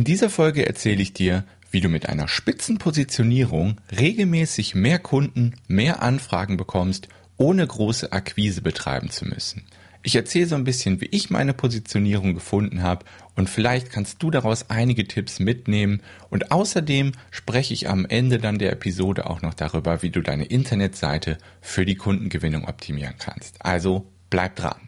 In dieser Folge erzähle ich dir, wie du mit einer Spitzenpositionierung regelmäßig mehr Kunden, mehr Anfragen bekommst, ohne große Akquise betreiben zu müssen. Ich erzähle so ein bisschen, wie ich meine Positionierung gefunden habe und vielleicht kannst du daraus einige Tipps mitnehmen und außerdem spreche ich am Ende dann der Episode auch noch darüber, wie du deine Internetseite für die Kundengewinnung optimieren kannst. Also bleib dran.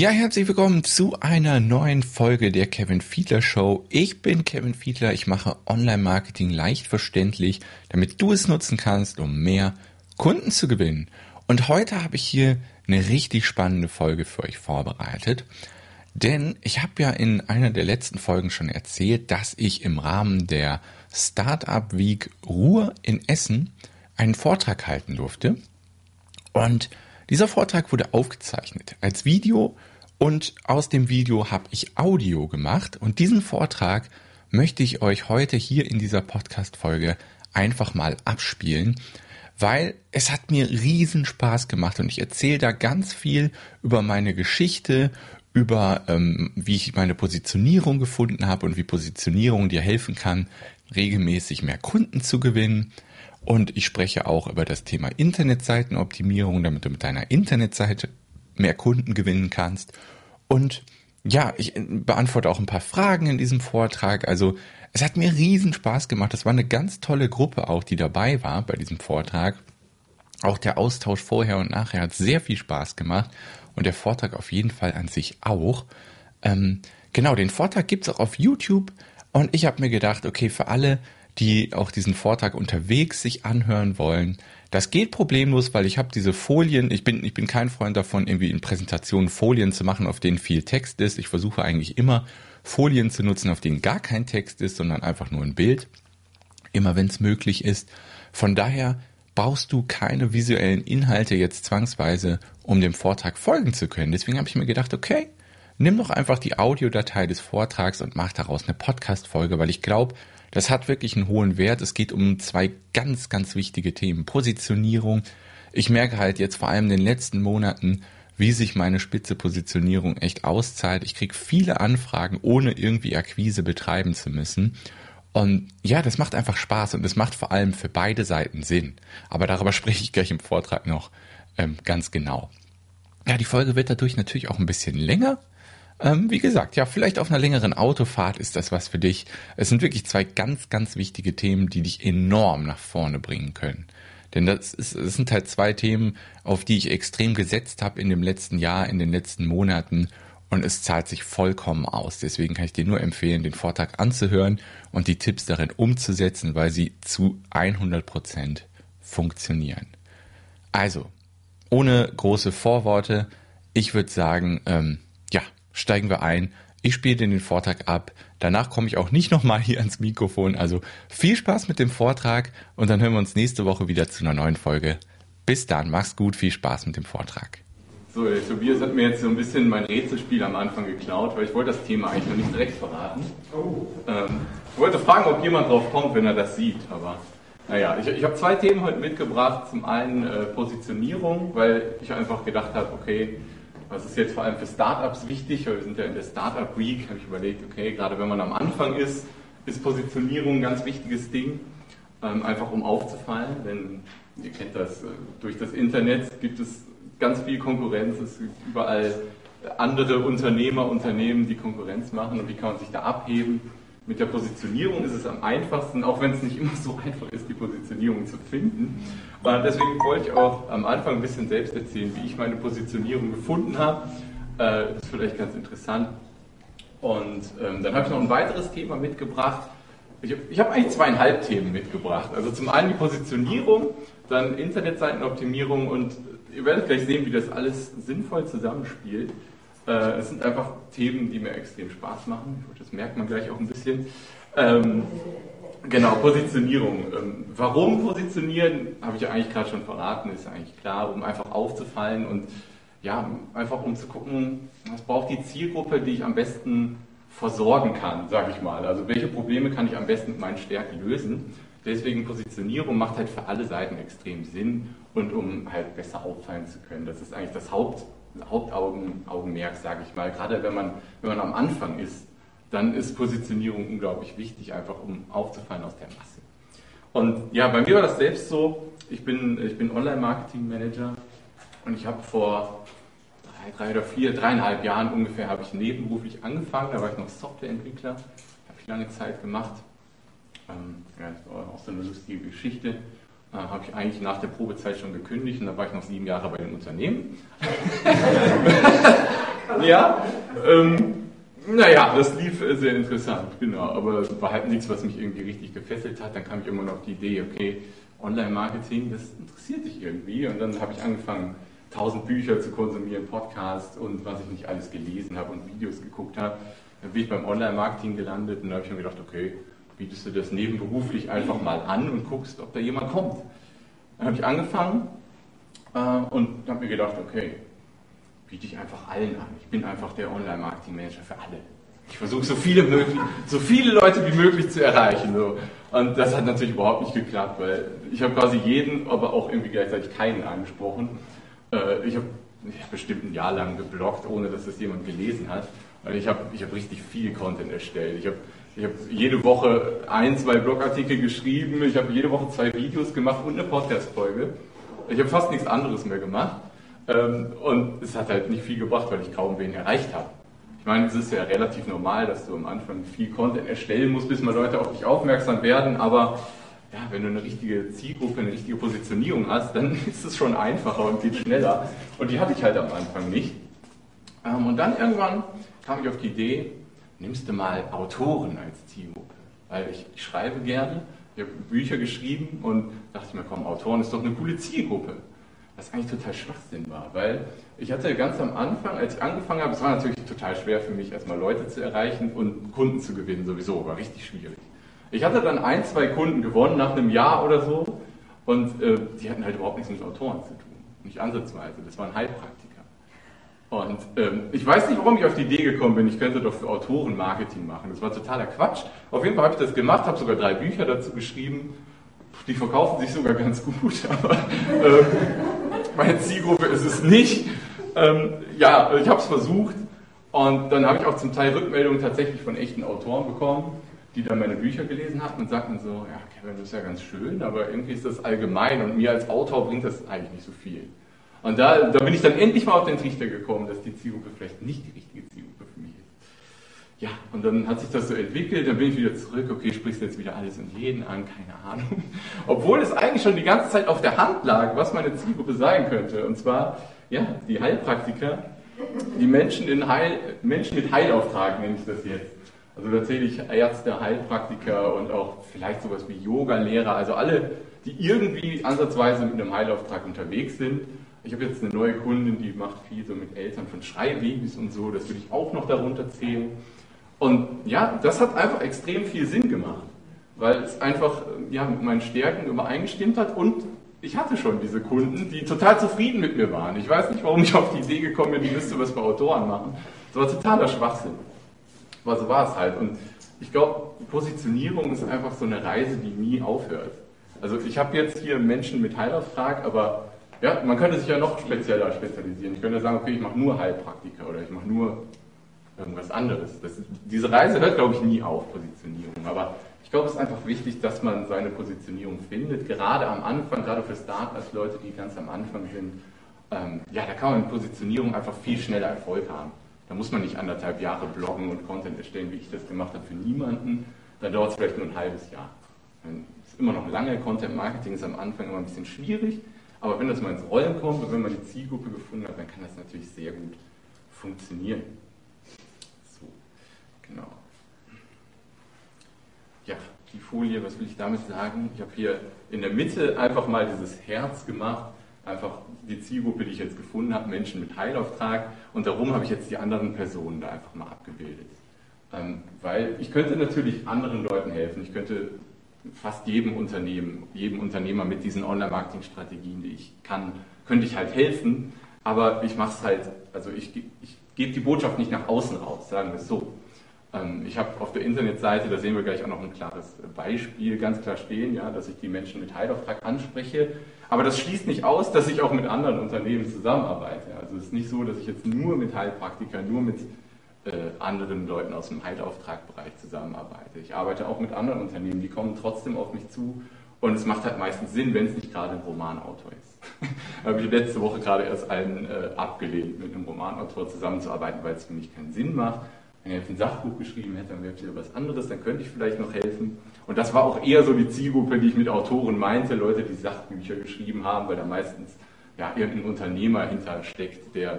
Ja, herzlich willkommen zu einer neuen Folge der Kevin Fiedler Show. Ich bin Kevin Fiedler, ich mache Online-Marketing leicht verständlich, damit du es nutzen kannst, um mehr Kunden zu gewinnen. Und heute habe ich hier eine richtig spannende Folge für euch vorbereitet. Denn ich habe ja in einer der letzten Folgen schon erzählt, dass ich im Rahmen der Startup Week Ruhr in Essen einen Vortrag halten durfte. Und dieser Vortrag wurde aufgezeichnet als Video und aus dem Video habe ich Audio gemacht und diesen Vortrag möchte ich euch heute hier in dieser Podcast-Folge einfach mal abspielen, weil es hat mir riesen Spaß gemacht und ich erzähle da ganz viel über meine Geschichte, über ähm, wie ich meine Positionierung gefunden habe und wie Positionierung dir helfen kann, regelmäßig mehr Kunden zu gewinnen. Und ich spreche auch über das Thema Internetseitenoptimierung, damit du mit deiner Internetseite mehr Kunden gewinnen kannst. Und ja, ich beantworte auch ein paar Fragen in diesem Vortrag. Also es hat mir riesen Spaß gemacht. Das war eine ganz tolle Gruppe auch, die dabei war bei diesem Vortrag. Auch der Austausch vorher und nachher hat sehr viel Spaß gemacht und der Vortrag auf jeden Fall an sich auch. Ähm, genau, den Vortrag gibt's auch auf YouTube und ich habe mir gedacht, okay, für alle, die auch diesen Vortrag unterwegs sich anhören wollen. Das geht problemlos, weil ich habe diese Folien, ich bin, ich bin kein Freund davon, irgendwie in Präsentationen Folien zu machen, auf denen viel Text ist. Ich versuche eigentlich immer Folien zu nutzen, auf denen gar kein Text ist, sondern einfach nur ein Bild. Immer wenn es möglich ist. Von daher brauchst du keine visuellen Inhalte jetzt zwangsweise, um dem Vortrag folgen zu können. Deswegen habe ich mir gedacht, okay, nimm doch einfach die Audiodatei des Vortrags und mach daraus eine Podcast-Folge, weil ich glaube, das hat wirklich einen hohen Wert. Es geht um zwei ganz, ganz wichtige Themen. Positionierung. Ich merke halt jetzt vor allem in den letzten Monaten, wie sich meine spitze Positionierung echt auszahlt. Ich kriege viele Anfragen, ohne irgendwie Akquise betreiben zu müssen. Und ja, das macht einfach Spaß und es macht vor allem für beide Seiten Sinn. Aber darüber spreche ich gleich im Vortrag noch ähm, ganz genau. Ja, die Folge wird dadurch natürlich auch ein bisschen länger, ähm, wie gesagt, ja, vielleicht auf einer längeren Autofahrt ist das was für dich. Es sind wirklich zwei ganz, ganz wichtige Themen, die dich enorm nach vorne bringen können. Denn das, ist, das sind halt zwei Themen, auf die ich extrem gesetzt habe in dem letzten Jahr, in den letzten Monaten. Und es zahlt sich vollkommen aus. Deswegen kann ich dir nur empfehlen, den Vortrag anzuhören und die Tipps darin umzusetzen, weil sie zu 100 Prozent funktionieren. Also, ohne große Vorworte, ich würde sagen, ähm, steigen wir ein. Ich spiele den Vortrag ab. Danach komme ich auch nicht nochmal hier ans Mikrofon. Also viel Spaß mit dem Vortrag und dann hören wir uns nächste Woche wieder zu einer neuen Folge. Bis dann, mach's gut, viel Spaß mit dem Vortrag. So, der Tobias hat mir jetzt so ein bisschen mein Rätselspiel am Anfang geklaut, weil ich wollte das Thema eigentlich noch nicht direkt verraten. Oh. Ähm, ich wollte fragen, ob jemand drauf kommt, wenn er das sieht, aber naja, ich, ich habe zwei Themen heute mitgebracht. Zum einen äh, Positionierung, weil ich einfach gedacht habe, okay, was ist jetzt vor allem für Startups wichtig? Wir sind ja in der Startup Week, habe ich überlegt, okay, gerade wenn man am Anfang ist, ist Positionierung ein ganz wichtiges Ding, ähm, einfach um aufzufallen. Denn ihr kennt das, äh, durch das Internet gibt es ganz viel Konkurrenz, es gibt überall andere Unternehmer, Unternehmen, die Konkurrenz machen und wie kann man sich da abheben? Mit der Positionierung ist es am einfachsten, auch wenn es nicht immer so einfach ist, die Positionierung zu finden. Und deswegen wollte ich auch am Anfang ein bisschen selbst erzählen, wie ich meine Positionierung gefunden habe. Äh, das ist vielleicht ganz interessant. Und ähm, dann habe ich noch ein weiteres Thema mitgebracht. Ich, ich habe eigentlich zweieinhalb Themen mitgebracht. Also zum einen die Positionierung, dann Internetseitenoptimierung und ihr werdet gleich sehen, wie das alles sinnvoll zusammenspielt. Äh, es sind einfach Themen, die mir extrem Spaß machen. Das merkt man gleich auch ein bisschen. Ähm, genau, Positionierung. Ähm, warum positionieren, habe ich ja eigentlich gerade schon verraten, ist eigentlich klar, um einfach aufzufallen und ja, einfach um zu gucken, was braucht die Zielgruppe, die ich am besten versorgen kann, sage ich mal. Also welche Probleme kann ich am besten mit meinen Stärken lösen? Deswegen Positionierung macht halt für alle Seiten extrem Sinn und um halt besser auffallen zu können. Das ist eigentlich das Haupt, Hauptaugenmerk, sage ich mal. Gerade wenn man, wenn man am Anfang ist, dann ist Positionierung unglaublich wichtig, einfach um aufzufallen aus der Masse. Und ja, bei mir war das selbst so, ich bin, ich bin Online-Marketing-Manager und ich habe vor drei, drei oder vier, dreieinhalb Jahren ungefähr habe ich nebenberuflich angefangen, da war ich noch Softwareentwickler, habe ich lange Zeit gemacht. Ähm, ja, das war auch so eine lustige Geschichte. Äh, habe ich eigentlich nach der Probezeit schon gekündigt und da war ich noch sieben Jahre bei dem Unternehmen. ja, ähm, naja, das lief sehr interessant, genau. Aber es war halt nichts, was mich irgendwie richtig gefesselt hat. Dann kam ich immer noch auf die Idee, okay, Online-Marketing, das interessiert dich irgendwie. Und dann habe ich angefangen, tausend Bücher zu konsumieren, Podcasts und was ich nicht alles gelesen habe und Videos geguckt habe. Dann bin ich beim Online-Marketing gelandet und da habe ich mir gedacht, okay, bietest du das nebenberuflich einfach mal an und guckst, ob da jemand kommt. Dann habe ich angefangen äh, und habe mir gedacht, okay, biete ich einfach allen an. Ich bin einfach der Online-Marketing-Manager für alle. Ich versuche so viele möglich, so viele Leute wie möglich zu erreichen. So. Und das hat natürlich überhaupt nicht geklappt, weil ich habe quasi jeden, aber auch irgendwie gleichzeitig keinen angesprochen. Äh, ich habe hab bestimmt ein Jahr lang geblockt, ohne dass das jemand gelesen hat. Weil ich habe ich hab richtig viel Content erstellt. Ich habe ich habe jede Woche ein, zwei Blogartikel geschrieben, ich habe jede Woche zwei Videos gemacht und eine Podcast-Folge. Ich habe fast nichts anderes mehr gemacht. Ähm, und es hat halt nicht viel gebracht, weil ich kaum wen erreicht habe. Ich meine, es ist ja relativ normal, dass du am Anfang viel Content erstellen musst, bis mal Leute auf dich aufmerksam werden, aber ja, wenn du eine richtige Zielgruppe, eine richtige Positionierung hast, dann ist es schon einfacher und geht schneller. Und die hatte ich halt am Anfang nicht. Ähm, und dann irgendwann kam ich auf die Idee, nimmst du mal Autoren als Zielgruppe. Weil ich, schreibe gerne, ich habe Bücher geschrieben und dachte mir, komm, Autoren ist doch eine coole Zielgruppe was eigentlich total Schwachsinn war, weil ich hatte ganz am Anfang, als ich angefangen habe, es war natürlich total schwer für mich, erstmal Leute zu erreichen und Kunden zu gewinnen, sowieso, war richtig schwierig. Ich hatte dann ein, zwei Kunden gewonnen nach einem Jahr oder so und äh, die hatten halt überhaupt nichts mit Autoren zu tun, nicht ansatzweise, das waren Heilpraktiker. Und ähm, ich weiß nicht, warum ich auf die Idee gekommen bin, ich könnte doch für Autoren Marketing machen. Das war totaler Quatsch. Auf jeden Fall habe ich das gemacht, habe sogar drei Bücher dazu geschrieben. Die verkaufen sich sogar ganz gut, aber ähm, meine Zielgruppe ist es nicht. Ähm, ja, ich habe es versucht und dann habe ich auch zum Teil Rückmeldungen tatsächlich von echten Autoren bekommen, die dann meine Bücher gelesen hatten und sagten so, ja Kevin, das ist ja ganz schön, aber irgendwie ist das allgemein und mir als Autor bringt das eigentlich nicht so viel. Und da, da bin ich dann endlich mal auf den Trichter gekommen, dass die Zielgruppe vielleicht nicht die richtige Zielgruppe für mich ist. Ja, und dann hat sich das so entwickelt, dann bin ich wieder zurück, okay, sprichst du jetzt wieder alles und jeden an, keine Ahnung. Obwohl es eigentlich schon die ganze Zeit auf der Hand lag, was meine Zielgruppe sein könnte. Und zwar, ja, die Heilpraktiker, die Menschen, in Heil, Menschen mit Heilauftrag nenne ich das jetzt. Also tatsächlich Ärzte, Heilpraktiker und auch vielleicht sowas wie Yoga-Lehrer, also alle, die irgendwie ansatzweise mit einem Heilauftrag unterwegs sind. Ich habe jetzt eine neue Kundin, die macht viel so mit Eltern von Schreibabys und so, das würde ich auch noch darunter zählen. Und ja, das hat einfach extrem viel Sinn gemacht, weil es einfach ja, mit meinen Stärken übereingestimmt hat und ich hatte schon diese Kunden, die total zufrieden mit mir waren. Ich weiß nicht, warum ich auf die Idee gekommen bin, die müsste was bei Autoren machen. Das war totaler Schwachsinn. Aber so war es halt. Und ich glaube, Positionierung ist einfach so eine Reise, die nie aufhört. Also ich habe jetzt hier Menschen mit Heilauftrag, aber ja, man könnte sich ja noch spezieller spezialisieren. Ich könnte sagen, okay, ich mache nur Heilpraktiker oder ich mache nur irgendwas anderes. Das, diese Reise hört, glaube ich, nie auf, Positionierung. Aber ich glaube, es ist einfach wichtig, dass man seine Positionierung findet, gerade am Anfang, gerade für Startups, Leute, die ganz am Anfang sind. Ähm, ja, da kann man mit Positionierung einfach viel schneller Erfolg haben. Da muss man nicht anderthalb Jahre bloggen und Content erstellen, wie ich das gemacht habe, für niemanden. Dann dauert es vielleicht nur ein halbes Jahr. Dann ist immer noch lange. Content Marketing ist am Anfang immer ein bisschen schwierig. Aber wenn das mal ins Rollen kommt und wenn man die Zielgruppe gefunden hat, dann kann das natürlich sehr gut funktionieren. Genau. Ja, die Folie, was will ich damit sagen? Ich habe hier in der Mitte einfach mal dieses Herz gemacht, einfach die Zielgruppe, die ich jetzt gefunden habe, Menschen mit Heilauftrag und darum habe ich jetzt die anderen Personen da einfach mal abgebildet. Ähm, weil ich könnte natürlich anderen Leuten helfen, ich könnte fast jedem Unternehmen, jedem Unternehmer mit diesen Online-Marketing-Strategien, die ich kann, könnte ich halt helfen, aber ich mache es halt, also ich, ich gebe die Botschaft nicht nach außen raus, sagen wir es so. Ähm, ich habe auf der Internetseite, da sehen wir gleich auch noch ein klares Beispiel, ganz klar stehen, ja, dass ich die Menschen mit Heilauftrag anspreche. Aber das schließt nicht aus, dass ich auch mit anderen Unternehmen zusammenarbeite. Also es ist nicht so, dass ich jetzt nur mit Heilpraktikern, nur mit anderen Leuten aus dem Heilauftragbereich zusammenarbeite. Ich arbeite auch mit anderen Unternehmen, die kommen trotzdem auf mich zu und es macht halt meistens Sinn, wenn es nicht gerade ein Romanautor ist. habe ich letzte Woche gerade erst einen äh, abgelehnt, mit einem Romanautor zusammenzuarbeiten, weil es für mich keinen Sinn macht. Wenn er jetzt ein Sachbuch geschrieben hätte, dann wäre es wieder was anderes, dann könnte ich vielleicht noch helfen. Und das war auch eher so die Zielgruppe, die ich mit Autoren meinte, Leute, die Sachbücher geschrieben haben, weil da meistens ja, irgendein Unternehmer hintersteckt, der, äh,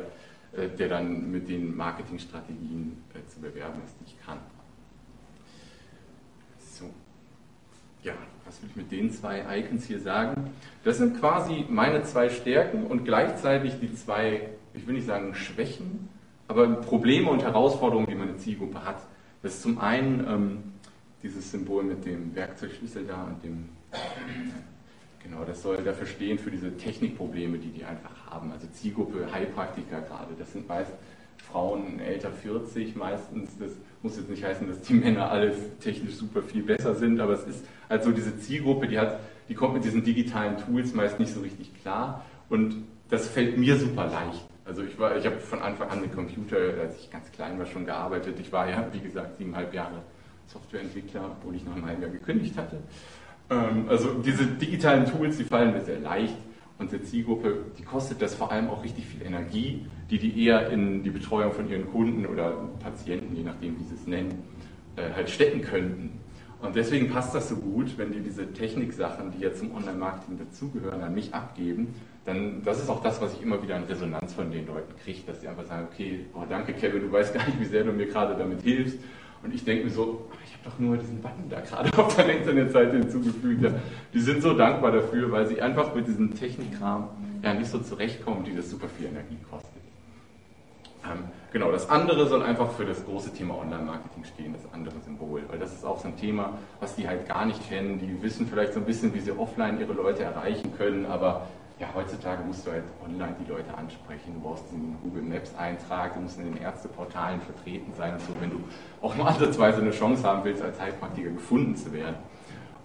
der dann mit den Marketingstrategien äh, zu bewerben ist, die ich kann. So. Ja, was will ich mit den zwei Icons hier sagen? Das sind quasi meine zwei Stärken und gleichzeitig die zwei, ich will nicht sagen Schwächen, aber Probleme und Herausforderungen, die meine Zielgruppe hat. Das ist zum einen ähm, dieses Symbol mit dem Werkzeugschlüssel da und dem, genau, das soll dafür stehen für diese Technikprobleme, die die einfach haben. Also Zielgruppe Heilpraktiker gerade, das sind meist Frauen älter 40 meistens. Das muss jetzt nicht heißen, dass die Männer alle technisch super viel besser sind, aber es ist halt so diese Zielgruppe, die hat, die kommt mit diesen digitalen Tools meist nicht so richtig klar und das fällt mir super leicht. Also ich war, ich habe von Anfang an mit Computer, als ich ganz klein war, schon gearbeitet. Ich war ja, wie gesagt, siebeneinhalb Jahre Softwareentwickler, obwohl ich nach einem halben Jahr gekündigt hatte. Ähm, also diese digitalen Tools, die fallen mir sehr leicht. Und der Zielgruppe, die kostet das vor allem auch richtig viel Energie, die die eher in die Betreuung von ihren Kunden oder Patienten, je nachdem wie sie es nennen, äh, halt stecken könnten. Und deswegen passt das so gut, wenn die diese Techniksachen, die ja zum Online-Marketing dazugehören, an mich abgeben, dann, das ist auch das, was ich immer wieder in Resonanz von den Leuten kriege, dass die einfach sagen, okay, oh, danke Kevin, du weißt gar nicht, wie sehr du mir gerade damit hilfst. Und ich denke mir so, doch nur diesen Button da gerade auf deiner Internetseite hinzugefügt. Ja. Die sind so dankbar dafür, weil sie einfach mit diesem Technikkram ja nicht so zurechtkommen, die das super viel Energie kostet. Ähm, genau, das andere soll einfach für das große Thema Online-Marketing stehen, das andere Symbol, weil das ist auch so ein Thema, was die halt gar nicht kennen. Die wissen vielleicht so ein bisschen, wie sie offline ihre Leute erreichen können, aber ja, heutzutage musst du halt online die Leute ansprechen. Du brauchst einen Google Maps Eintrag, du musst in den Ärzteportalen vertreten sein und so, wenn du auch mal ansatzweise eine Chance haben willst, als Heilpraktiker gefunden zu werden.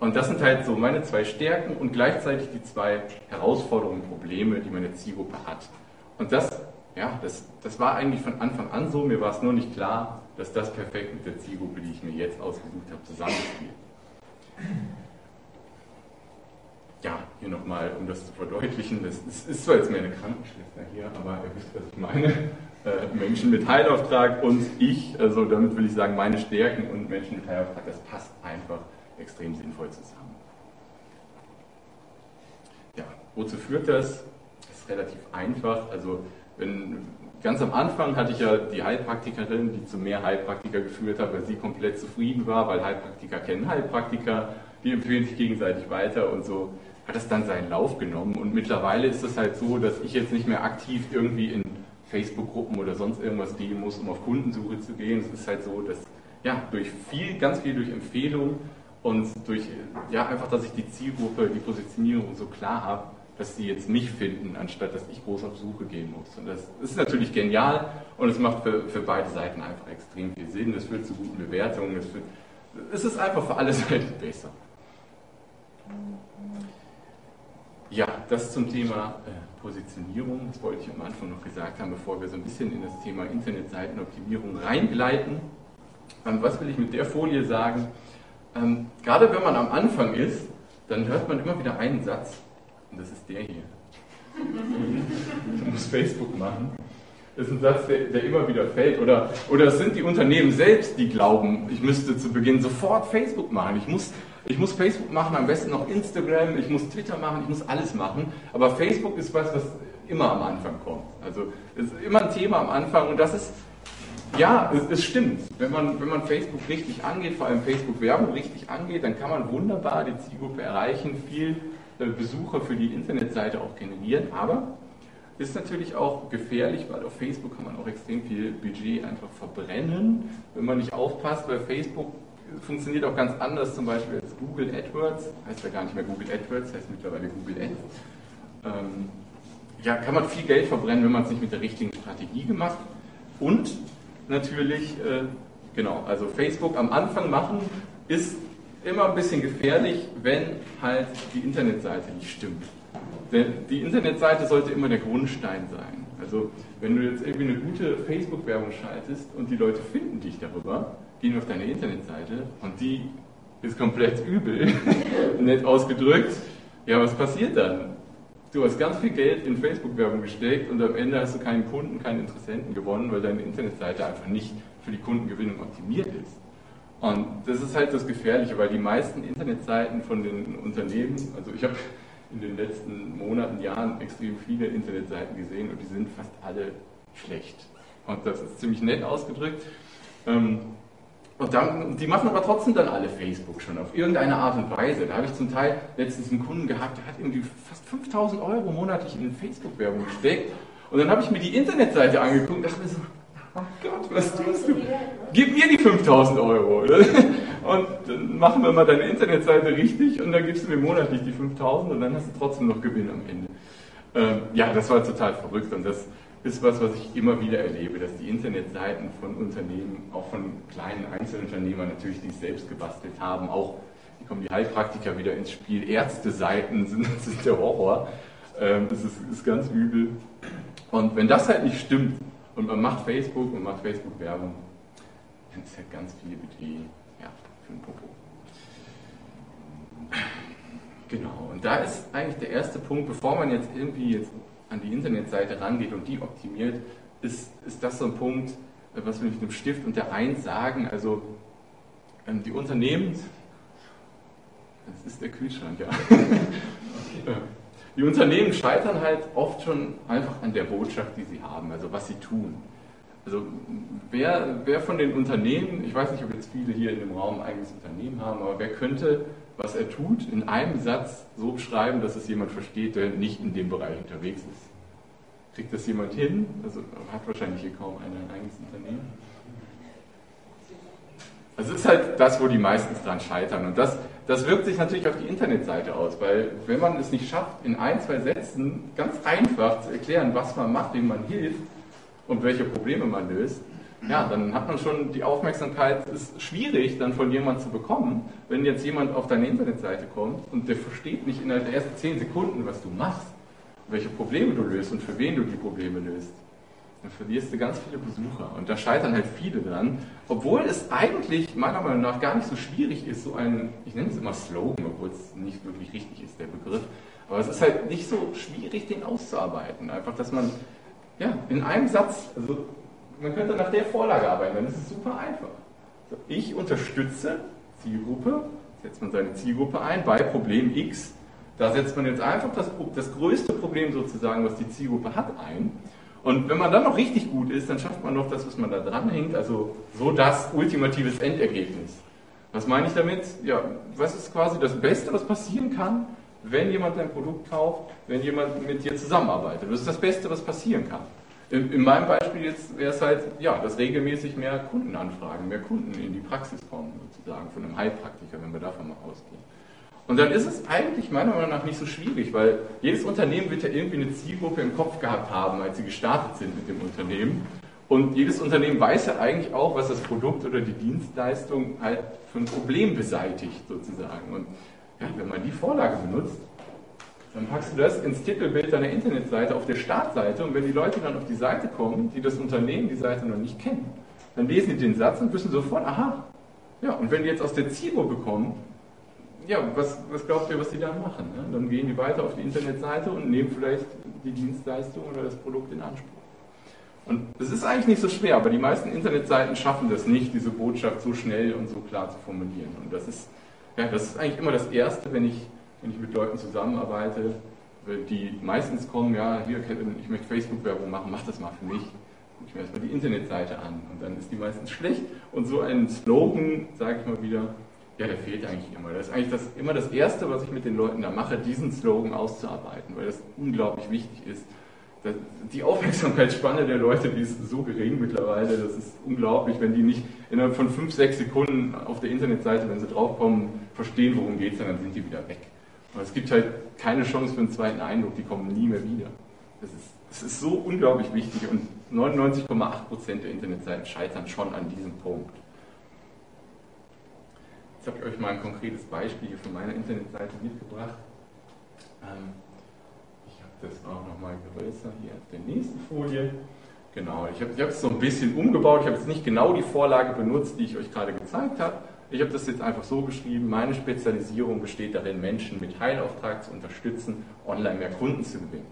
Und das sind halt so meine zwei Stärken und gleichzeitig die zwei Herausforderungen, Probleme, die meine Zielgruppe hat. Und das, ja, das, das war eigentlich von Anfang an so. Mir war es nur nicht klar, dass das perfekt mit der Zielgruppe, die ich mir jetzt ausgesucht habe, zusammenspielt ja, hier nochmal, um das zu verdeutlichen, das ist, zwar jetzt mehr eine Krankenschwester hier, aber ihr wisst, was ich meine. Äh, Menschen mit Heilauftrag und ich, also damit will ich sagen, meine Stärken und Menschen mit Heilauftrag, das passt einfach extrem sinnvoll zusammen. Ja, wozu führt das? Das ist relativ einfach. Also wenn, ganz am Anfang hatte ich ja die Heilpraktikerin, die zu mehr Heilpraktiker geführt hat, weil sie komplett zufrieden war, weil Heilpraktiker kennen Heilpraktiker, die empfehlen sich gegenseitig weiter und so hat es dann seinen Lauf genommen. Und mittlerweile ist es halt so, dass ich jetzt nicht mehr aktiv irgendwie in Facebook-Gruppen oder sonst irgendwas gehen muss, um auf Kundensuche zu gehen. Es ist halt so, dass ja, durch viel, ganz viel durch Empfehlung und durch, ja, einfach, dass ich die Zielgruppe, die Positionierung so klar habe, dass sie jetzt mich finden, anstatt dass ich groß auf Suche gehen muss. Und das ist natürlich genial und es macht für, für beide Seiten einfach extrem viel Sinn. Es führt zu guten Bewertungen, es, führt, es ist einfach für alle Seiten besser. Ja, das zum Thema äh, Positionierung. Das wollte ich am Anfang noch gesagt haben, bevor wir so ein bisschen in das Thema Internetseitenoptimierung reingleiten. Ähm, was will ich mit der Folie sagen? Ähm, gerade wenn man am Anfang ist, dann hört man immer wieder einen Satz. Und das ist der hier. du musst Facebook machen. Das ist ein Satz, der, der, immer wieder fällt. Oder, oder es sind die Unternehmen selbst, die glauben, ich müsste zu Beginn sofort Facebook machen. Ich muss ich muss Facebook machen, am besten noch Instagram, ich muss Twitter machen, ich muss alles machen. Aber Facebook ist was, was immer am Anfang kommt. Also es ist immer ein Thema am Anfang und das ist, ja, es, es stimmt. Wenn man, wenn man Facebook richtig angeht, vor allem Facebook-Werbung richtig angeht, dann kann man wunderbar die Zielgruppe erreichen, viel äh, Besucher für die Internetseite auch generieren. Aber ist natürlich auch gefährlich, weil auf Facebook kann man auch extrem viel Budget einfach verbrennen, wenn man nicht aufpasst, weil Facebook funktioniert auch ganz anders, zum Beispiel als Google AdWords, heißt ja gar nicht mehr Google AdWords, heißt mittlerweile Google Ads. Ähm, ja, kann man viel Geld verbrennen, wenn man es nicht mit der richtigen Strategie gemacht. Und natürlich äh, Genau, also Facebook am Anfang machen ist immer ein bisschen gefährlich, wenn halt die Internetseite nicht stimmt. Denn die Internetseite sollte immer der Grundstein sein. Also wenn du jetzt irgendwie eine gute Facebook-Werbung schaltest und die Leute finden dich darüber, gehen auf deine Internetseite und die ist komplett übel, nett ausgedrückt, ja, was passiert dann? Du hast ganz viel Geld in Facebook-Werbung gesteckt und am Ende hast du keinen Kunden, keinen Interessenten gewonnen, weil deine Internetseite einfach nicht für die Kundengewinnung optimiert ist. Und das ist halt das Gefährliche, weil die meisten Internetseiten von den Unternehmen, also ich habe in den letzten Monaten, Jahren extrem viele Internetseiten gesehen und die sind fast alle schlecht. Und das ist ziemlich nett ausgedrückt. Ähm, und dann, die machen aber trotzdem dann alle Facebook schon auf irgendeine Art und Weise. Da habe ich zum Teil letztens einen Kunden gehabt, der hat irgendwie fast 5000 Euro monatlich in Facebook-Werbung gesteckt. Und dann habe ich mir die Internetseite angeguckt und dachte mir so, oh Gott, was tust du? Gib mir die 5000 Euro. Und dann machen wir mal deine Internetseite richtig und dann gibst du mir monatlich die 5000 und dann hast du trotzdem noch Gewinn am Ende. Ähm, ja, das war total verrückt und das ist was, was ich immer wieder erlebe, dass die Internetseiten von Unternehmen, auch von kleinen Einzelunternehmern natürlich, die es selbst gebastelt haben, auch, hier kommen die Heilpraktiker wieder ins Spiel, Ärzteseiten sind, sind der Horror. Ähm, das ist, ist ganz übel. Und wenn das halt nicht stimmt und man macht Facebook und macht Facebook-Werbung, dann ist halt ganz viel Budget ja, für den Popo. Genau, und da ist eigentlich der erste Punkt, bevor man jetzt irgendwie jetzt an die Internetseite rangeht und die optimiert, ist, ist das so ein Punkt, äh, was wir mit dem Stift und der Eins sagen. Also ähm, die Unternehmen, das ist der Kühlschrank, ja. Die Unternehmen scheitern halt oft schon einfach an der Botschaft, die sie haben, also was sie tun. Also wer, wer von den Unternehmen, ich weiß nicht, ob jetzt viele hier in dem Raum ein eigenes Unternehmen haben, aber wer könnte, was er tut, in einem Satz so beschreiben, dass es jemand versteht, der nicht in dem Bereich unterwegs ist? Kriegt das jemand hin? Also hat wahrscheinlich hier kaum einer ein eigenes Unternehmen. Also es ist halt das, wo die meistens dran scheitern. Und das, das wirkt sich natürlich auf die Internetseite aus, weil wenn man es nicht schafft, in ein, zwei Sätzen ganz einfach zu erklären, was man macht, wem man hilft, und welche Probleme man löst, ja, dann hat man schon die Aufmerksamkeit, ist schwierig dann von jemandem zu bekommen, wenn jetzt jemand auf deine Internetseite kommt und der versteht nicht innerhalb der ersten zehn Sekunden, was du machst, welche Probleme du löst und für wen du die Probleme löst. Dann verlierst du ganz viele Besucher und da scheitern halt viele dran, obwohl es eigentlich meiner Meinung nach gar nicht so schwierig ist, so ein, ich nenne es immer Slogan, obwohl es nicht wirklich richtig ist, der Begriff, aber es ist halt nicht so schwierig, den auszuarbeiten. Einfach, dass man ja, in einem Satz, also man könnte nach der Vorlage arbeiten, dann ist es super einfach. Ich unterstütze Zielgruppe, setzt man seine Zielgruppe ein bei Problem X. Da setzt man jetzt einfach das, das größte Problem sozusagen, was die Zielgruppe hat, ein. Und wenn man dann noch richtig gut ist, dann schafft man noch das, was man da dranhängt, also so das ultimatives Endergebnis. Was meine ich damit? Ja, was ist quasi das Beste, was passieren kann, wenn jemand dein Produkt kauft, wenn jemand mit dir zusammenarbeitet. Das ist das Beste, was passieren kann. In, in meinem Beispiel jetzt wäre es halt, ja, dass regelmäßig mehr Kundenanfragen, mehr Kunden in die Praxis kommen, sozusagen, von einem Heilpraktiker, wenn wir davon mal ausgehen. Und dann ist es eigentlich meiner Meinung nach nicht so schwierig, weil jedes Unternehmen wird ja irgendwie eine Zielgruppe im Kopf gehabt haben, als sie gestartet sind mit dem Unternehmen. Und jedes Unternehmen weiß ja eigentlich auch, was das Produkt oder die Dienstleistung halt für ein Problem beseitigt, sozusagen. Und ja, wenn man die Vorlage benutzt, dann packst du das ins Titelbild deiner Internetseite auf der Startseite und wenn die Leute dann auf die Seite kommen, die das Unternehmen, die Seite noch nicht kennen, dann lesen die den Satz und wissen sofort, aha, ja, und wenn die jetzt aus der Zielgruppe kommen, ja, was, was glaubt ihr, was die dann machen? Ne? Dann gehen die weiter auf die Internetseite und nehmen vielleicht die Dienstleistung oder das Produkt in Anspruch. Und das ist eigentlich nicht so schwer, aber die meisten Internetseiten schaffen das nicht, diese Botschaft so schnell und so klar zu formulieren. Und das ist ja, das ist eigentlich immer das Erste, wenn ich, wenn ich mit Leuten zusammenarbeite, die meistens kommen, ja, hier, ich möchte Facebook-Werbung machen, mach das mal für mich. Gucke ich mir erstmal die Internetseite an und dann ist die meistens schlecht. Und so ein Slogan, sage ich mal wieder, ja, der fehlt eigentlich immer. Das ist eigentlich das, immer das Erste, was ich mit den Leuten da mache, diesen Slogan auszuarbeiten, weil das unglaublich wichtig ist. Die Aufmerksamkeitsspanne der Leute, die ist so gering mittlerweile, das ist unglaublich, wenn die nicht innerhalb von fünf, sechs Sekunden auf der Internetseite, wenn sie draufkommen, verstehen, worum geht es, dann sind die wieder weg. Aber es gibt halt keine Chance für einen zweiten Eindruck, die kommen nie mehr wieder. Das ist, das ist so unglaublich wichtig und 99,8% der Internetseiten scheitern schon an diesem Punkt. Jetzt habe ich euch mal ein konkretes Beispiel hier von meiner Internetseite mitgebracht. Ähm, ich habe das auch nochmal größer hier auf der nächsten Folie. Genau, ich habe es so ein bisschen umgebaut. Ich habe jetzt nicht genau die Vorlage benutzt, die ich euch gerade gezeigt habe. Ich habe das jetzt einfach so geschrieben. Meine Spezialisierung besteht darin, Menschen mit Heilauftrag zu unterstützen, online mehr Kunden zu gewinnen.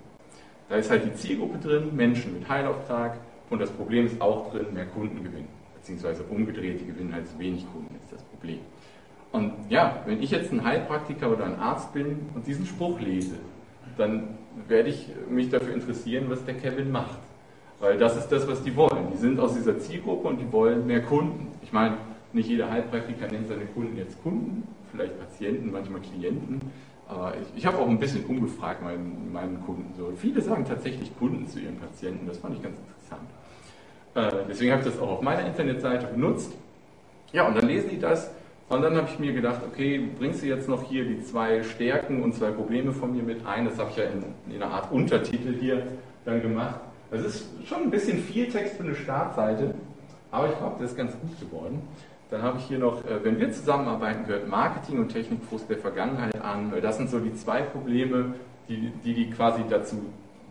Da ist halt die Zielgruppe drin, Menschen mit Heilauftrag. Und das Problem ist auch drin, mehr Kunden gewinnen. Beziehungsweise umgedreht, die gewinnen halt zu wenig Kunden, ist das Problem. Und ja, wenn ich jetzt ein Heilpraktiker oder ein Arzt bin und diesen Spruch lese, dann werde ich mich dafür interessieren, was der Kevin macht. Weil das ist das, was die wollen. Die sind aus dieser Zielgruppe und die wollen mehr Kunden. Ich meine, nicht jeder Heilpraktiker nennt seine Kunden jetzt Kunden, vielleicht Patienten, manchmal Klienten. Aber ich, ich habe auch ein bisschen umgefragt meinen, meinen Kunden. So, viele sagen tatsächlich Kunden zu ihren Patienten. Das fand ich ganz interessant. Äh, deswegen habe ich das auch auf meiner Internetseite benutzt. Ja, und dann lesen die das. Und dann habe ich mir gedacht, okay, bringst du jetzt noch hier die zwei Stärken und zwei Probleme von mir mit ein? Das habe ich ja in, in einer Art Untertitel hier dann gemacht. Das ist schon ein bisschen viel Text für eine Startseite, aber ich glaube, das ist ganz gut geworden. Dann habe ich hier noch, äh, wenn wir zusammenarbeiten, gehört Marketing und Technikfrust der Vergangenheit an. Das sind so die zwei Probleme, die die, die quasi dazu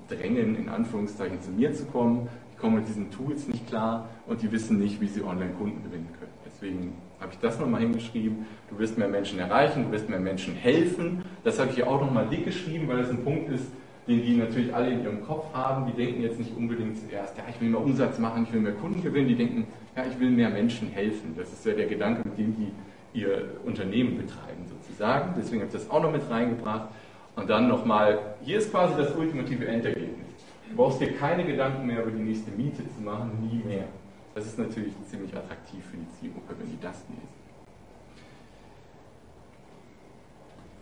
drängen, in Anführungszeichen zu mir zu kommen. Die kommen mit diesen Tools nicht klar und die wissen nicht, wie sie Online-Kunden gewinnen können. Deswegen habe ich das nochmal hingeschrieben. Du wirst mehr Menschen erreichen, du wirst mehr Menschen helfen. Das habe ich hier auch nochmal dick geschrieben, weil das ein Punkt ist, den die natürlich alle in ihrem Kopf haben. Die denken jetzt nicht unbedingt zuerst, ja, ich will mehr Umsatz machen, ich will mehr Kunden gewinnen. Die denken, ja, ich will mehr Menschen helfen. Das ist ja der Gedanke, mit dem die ihr Unternehmen betreiben sozusagen. Deswegen habe ich das auch noch mit reingebracht. Und dann nochmal, hier ist quasi das ultimative Endergebnis. Du brauchst dir keine Gedanken mehr über die nächste Miete zu machen, nie mehr. Das ist natürlich ziemlich attraktiv für die Zielgruppe, wenn die das lesen.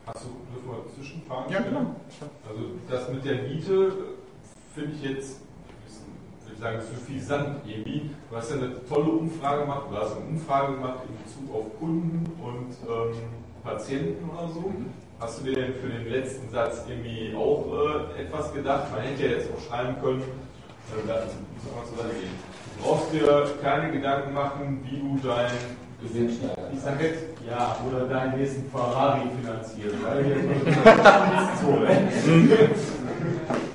Hast du, dürfen wir Zwischenfragen Ja, genau. Also das mit der Miete finde ich jetzt, würde ich sagen, für viel Sand irgendwie. Du hast ja eine tolle Umfrage gemacht, du hast eine Umfrage gemacht in Bezug auf Kunden und ähm, Patienten oder so. Mhm. Hast du dir denn für den letzten Satz irgendwie auch äh, etwas gedacht? Man hätte ja jetzt auch schreiben können, äh, da muss man mal zur Seite gehen. Du brauchst dir keine Gedanken machen, wie du dein ich sag jetzt, ja, oder deinen nächsten Ferrari finanzieren. Weil jetzt so, ne?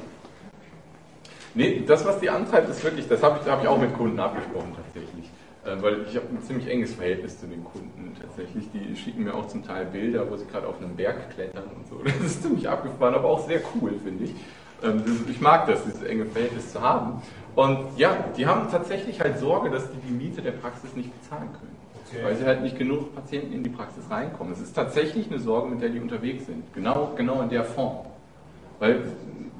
Nee, das, was die antreibt, ist wirklich, das habe ich, hab ich auch mit Kunden abgesprochen tatsächlich. Äh, weil ich habe ein ziemlich enges Verhältnis zu den Kunden tatsächlich. Die schicken mir auch zum Teil Bilder, wo sie gerade auf einem Berg klettern und so. Das ist ziemlich abgefahren, aber auch sehr cool, finde ich. Ähm, das, ich mag das, dieses enge Verhältnis zu haben. Und ja, die haben tatsächlich halt Sorge, dass die die Miete der Praxis nicht bezahlen können. Okay. Weil sie halt nicht genug Patienten in die Praxis reinkommen. Es ist tatsächlich eine Sorge, mit der die unterwegs sind. Genau, genau in der Form. Weil